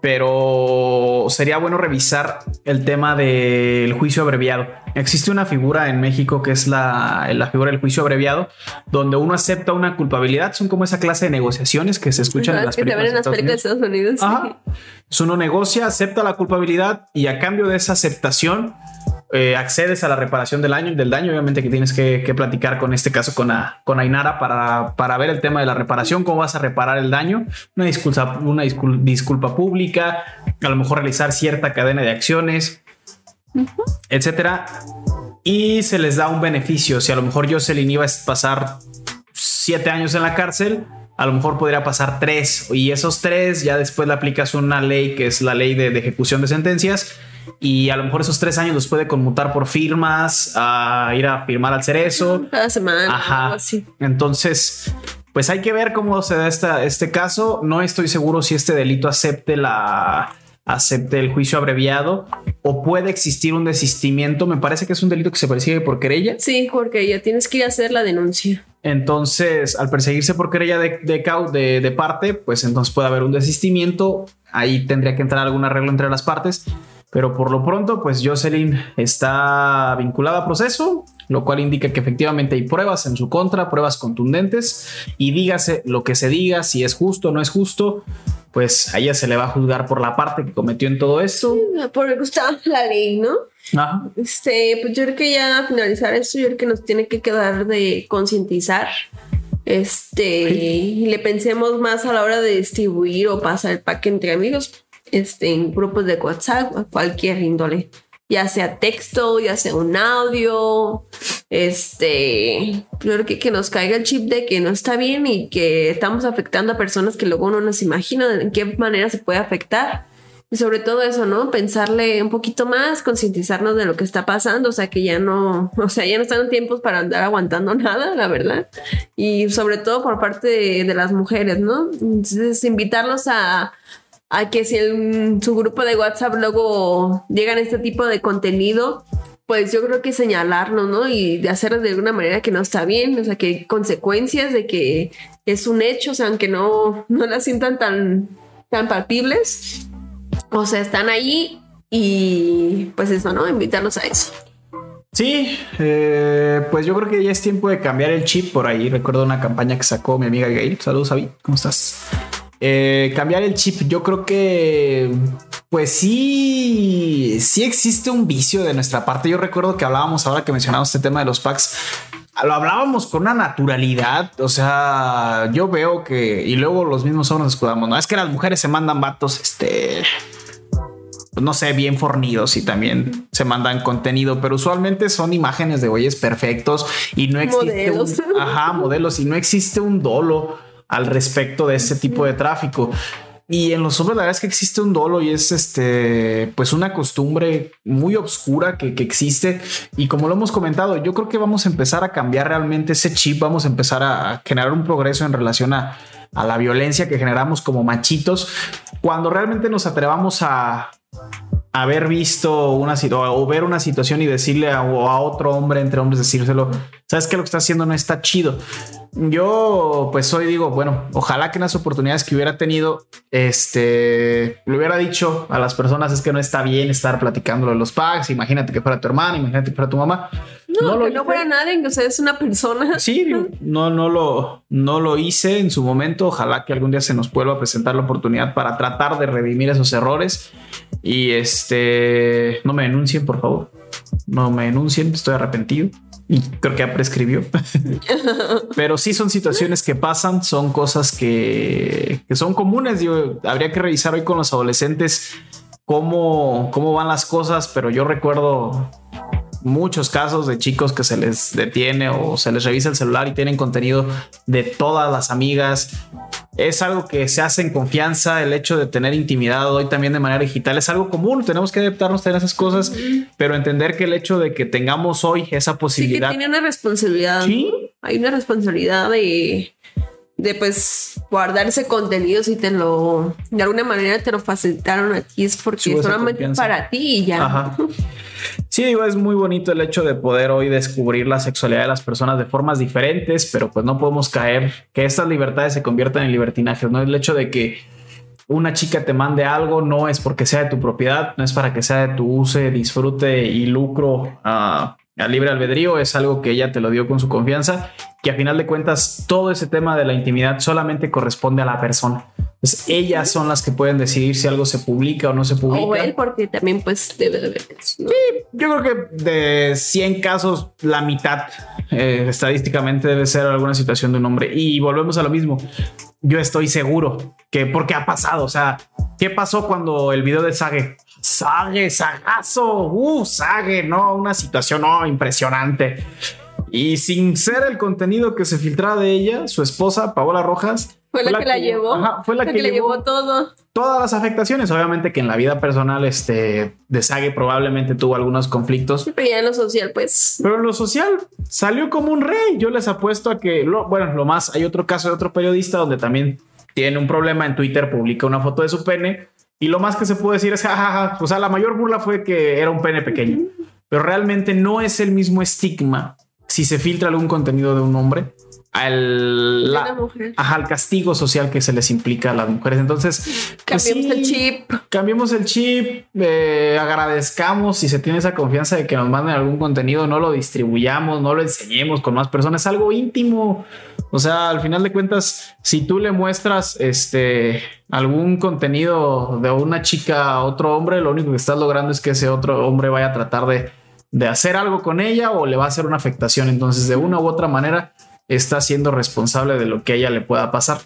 Speaker 1: pero sería bueno revisar el tema del juicio abreviado. Existe una figura en México que es la, la figura del juicio abreviado, donde uno acepta una culpabilidad. Son como esa clase de negociaciones que se escuchan en las
Speaker 2: que
Speaker 1: películas.
Speaker 2: en las
Speaker 1: de
Speaker 2: películas de
Speaker 1: Estados Unidos.
Speaker 2: Unidos.
Speaker 1: Ajá. So, Uno negocia, acepta la culpabilidad y a cambio de esa aceptación eh, accedes a la reparación del daño, del daño. Obviamente que tienes que, que platicar con este caso con, a- con Ainara para, para ver el tema de la reparación, cómo vas a reparar el daño, una disculpa, una discul- disculpa pública, a lo mejor realizar cierta cadena de acciones, etcétera. Y se les da un beneficio. Si a lo mejor Jocelyn iba a pasar siete años en la cárcel, a lo mejor podría pasar tres y esos tres ya después le aplicas una ley que es la ley de, de ejecución de sentencias y a lo mejor esos tres años los puede conmutar por firmas, a ir a firmar al cerezo.
Speaker 2: Cada semana.
Speaker 1: Ajá.
Speaker 2: así.
Speaker 1: Entonces, pues hay que ver cómo se da esta, este caso. No estoy seguro si este delito acepte la acepte el juicio abreviado o puede existir un desistimiento. Me parece que es un delito que se persigue por querella.
Speaker 2: Sí, porque ya tienes que ir a hacer la denuncia.
Speaker 1: Entonces, al perseguirse por querella de, de, de, parte, pues entonces puede haber un desistimiento. Ahí tendría que entrar algún arreglo entre las partes. Pero por lo pronto, pues Jocelyn está vinculada a proceso, lo cual indica que efectivamente hay pruebas en su contra, pruebas contundentes, y dígase lo que se diga, si es justo o no es justo, pues a ella se le va a juzgar por la parte que cometió en todo esto.
Speaker 2: Por el gusta la ley, ¿no? Ajá. Este, pues yo creo que ya finalizar esto, yo creo que nos tiene que quedar de concientizar. Este, le pensemos más a la hora de distribuir o pasar el pack entre amigos, este, en grupos de WhatsApp, cualquier índole ya sea texto, ya sea un audio, este, creo que, nos caiga el chip de que no está bien y que estamos afectando a personas que luego uno no se imagina en qué manera se puede afectar. Y sobre todo eso, ¿no? Pensarle un poquito más, concientizarnos de lo que está pasando, o sea, que ya no, o sea, ya no están tiempos para andar aguantando nada, la verdad. Y sobre todo por parte de las mujeres, ¿no? Entonces, invitarlos a, a que si en su grupo de WhatsApp luego llegan este tipo de contenido, pues yo creo que señalarlo, ¿no? Y de hacerlo de alguna manera que no está bien, o sea, que hay consecuencias de que es un hecho, o sea, aunque no, no las sientan tan, tan palpibles, o sea, están ahí y pues eso, ¿no? Invitarlos a eso.
Speaker 1: Sí, eh, pues yo creo que ya es tiempo de cambiar el chip por ahí. Recuerdo una campaña que sacó mi amiga Gail. Saludos, Avi. ¿Cómo estás? Eh, cambiar el chip, yo creo que pues sí, sí existe un vicio de nuestra parte. Yo recuerdo que hablábamos ahora que mencionamos este tema de los packs. Lo hablábamos con una naturalidad, o sea, yo veo que, y luego los mismos hombres nos escudamos, no es que las mujeres se mandan vatos, este, no sé, bien fornidos y también se mandan contenido, pero usualmente son imágenes de güeyes perfectos y no existe modelos. ajá, modelos y no existe un dolo al respecto de este tipo de tráfico. Y en los hombres la verdad es que existe un dolo y es este, pues una costumbre muy oscura que, que, existe. Y como lo hemos comentado, yo creo que vamos a empezar a cambiar realmente ese chip, vamos a empezar a generar un progreso en relación a, a la violencia que generamos como machitos, cuando realmente nos atrevamos a haber visto una situación o ver una situación y decirle a, a, otro hombre entre hombres, decírselo, sabes que lo que está haciendo no está chido yo pues hoy digo, bueno, ojalá que en las oportunidades que hubiera tenido, este, le hubiera dicho a las personas es que no está bien estar platicando de los packs, imagínate que fuera tu hermana, imagínate que fuera tu mamá.
Speaker 2: No, que no fuera nadie, o sea, es una persona.
Speaker 1: Sí, no, no lo, no lo hice en su momento, ojalá que algún día se nos vuelva a presentar la oportunidad para tratar de redimir esos errores y este, no me denuncien, por favor, no me denuncien, estoy arrepentido y creo que ya prescribió. Pero sí son situaciones que pasan, son cosas que, que son comunes. Yo, habría que revisar hoy con los adolescentes cómo, cómo van las cosas, pero yo recuerdo muchos casos de chicos que se les detiene o se les revisa el celular y tienen contenido de todas las amigas. Es algo que se hace en confianza, el hecho de tener intimidad hoy también de manera digital es algo común, tenemos que adaptarnos a esas cosas, pero entender que el hecho de que tengamos hoy esa posibilidad...
Speaker 2: Sí, que tiene una responsabilidad. ¿Sí? Hay una responsabilidad de de pues guardar ese contenido si te lo de alguna manera te lo facilitaron a ti es porque solamente para ti y ya.
Speaker 1: Sí, digo, es muy bonito el hecho de poder hoy descubrir la sexualidad de las personas de formas diferentes, pero pues no podemos caer que estas libertades se conviertan en libertinajes, ¿no? El hecho de que una chica te mande algo no es porque sea de tu propiedad, no es para que sea de tu uso, disfrute y lucro uh, al libre albedrío, es algo que ella te lo dio con su confianza, que a final de cuentas todo ese tema de la intimidad solamente corresponde a la persona. Pues ellas son las que pueden decidir si algo se publica o no se publica.
Speaker 2: O él, porque también pues debe de haber. Sí,
Speaker 1: yo creo que de 100 casos, la mitad eh, estadísticamente debe ser alguna situación de un hombre. Y volvemos a lo mismo. Yo estoy seguro que porque ha pasado, o sea, ¿qué pasó cuando el video de Sage Sage, Sagazo, uh, Sage, no, una situación no, impresionante. Y sin ser el contenido que se filtraba de ella, su esposa, Paola Rojas,
Speaker 2: Fue la, que, la llevó.
Speaker 1: fue la, que,
Speaker 2: le llevó todo.
Speaker 1: Todas las afectaciones. Obviamente que en la vida personal, este Desage probablemente tuvo algunos conflictos.
Speaker 2: Pero ya en lo social, pues.
Speaker 1: Pero en lo social salió como un rey. Yo les apuesto a que, lo, bueno, lo más, hay otro caso de otro periodista donde también tiene un problema en Twitter, publica una foto de su pene y lo más que se puede decir es, jajaja, o sea, la mayor burla fue que era un pene pequeño, pero realmente no es el mismo estigma si se filtra algún contenido de un hombre al, al castigo social que se les implica a las mujeres. Entonces,
Speaker 2: pues cambiemos el chip.
Speaker 1: Cambiemos el chip, eh, agradezcamos si se tiene esa confianza de que nos manden algún contenido, no lo distribuyamos, no lo enseñemos con más personas, algo íntimo. O sea, al final de cuentas, si tú le muestras este algún contenido de una chica a otro hombre, lo único que estás logrando es que ese otro hombre vaya a tratar de, de hacer algo con ella o le va a hacer una afectación. Entonces, de una u otra manera, está siendo responsable de lo que a ella le pueda pasar.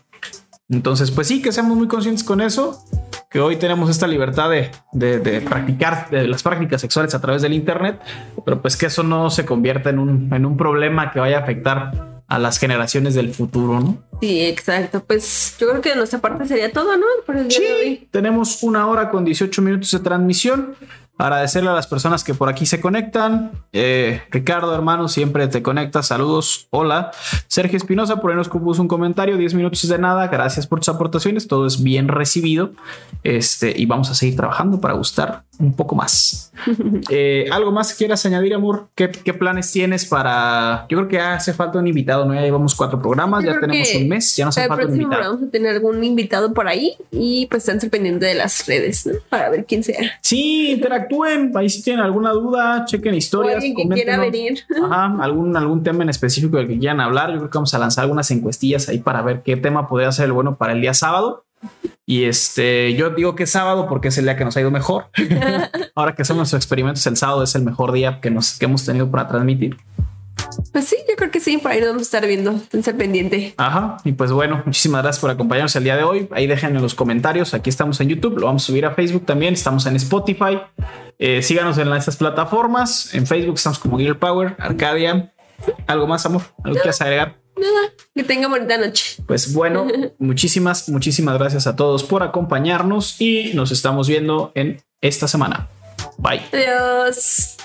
Speaker 1: Entonces, pues sí, que seamos muy conscientes con eso, que hoy tenemos esta libertad de, de, practicar de las prácticas sexuales a través del Internet, pero pues que eso no se convierta en un, en un problema que vaya a afectar a las generaciones del futuro, ¿no?
Speaker 2: Sí, exacto. Pues yo creo que de nuestra parte sería todo, ¿no?
Speaker 1: sí, tenemos una hora con 18 minutos de transmisión. Agradecerle a las personas que por aquí se conectan. Eh, Ricardo, hermano, siempre te conectas. Saludos. Hola. Sergio Espinosa, por ahí nos puso un comentario. 10 minutos de nada. Gracias por tus aportaciones. Todo es bien recibido. Este, y vamos a seguir trabajando para gustar un poco más. Eh, ¿Algo más quieras añadir, amor? ¿Qué, planes tienes para.? Yo creo que hace falta un invitado, ¿no? Ya llevamos cuatro programas, ya tenemos un mes, ya nos hace falta un invitado.
Speaker 2: Vamos a tener algún invitado por ahí y pues están pendientes de las redes, ¿no? Para ver quién sea.
Speaker 1: Sí, interactúen. Ahí si tienen alguna duda, chequen historias.
Speaker 2: O que quiera venir.
Speaker 1: Ajá, algún, algún tema en específico del que quieran hablar. Yo creo que vamos a lanzar algunas encuestillas ahí para ver qué tema podría ser el bueno para el día sábado. Y este, yo digo que es sábado porque es el día que nos ha ido mejor. Ahora que hacemos nuestros experimentos, el sábado es el mejor día que, nos, que hemos tenido para transmitir.
Speaker 2: Pues sí, yo creo que sí, por ahí nos vamos a estar viendo, ser pendiente.
Speaker 1: Ajá, y pues bueno, muchísimas gracias por acompañarnos el día de hoy. Ahí dejen en los comentarios, aquí estamos en YouTube, lo vamos a subir a Facebook también, estamos en Spotify. Eh, síganos en estas plataformas, en Facebook estamos como Gear Power, Arcadia. ¿Algo más, amor? ¿Algo que quieras agregar?
Speaker 2: Nada, que tenga bonita noche.
Speaker 1: Pues bueno, muchísimas, muchísimas gracias a todos por acompañarnos y nos estamos viendo en esta semana. Bye.
Speaker 2: Adiós.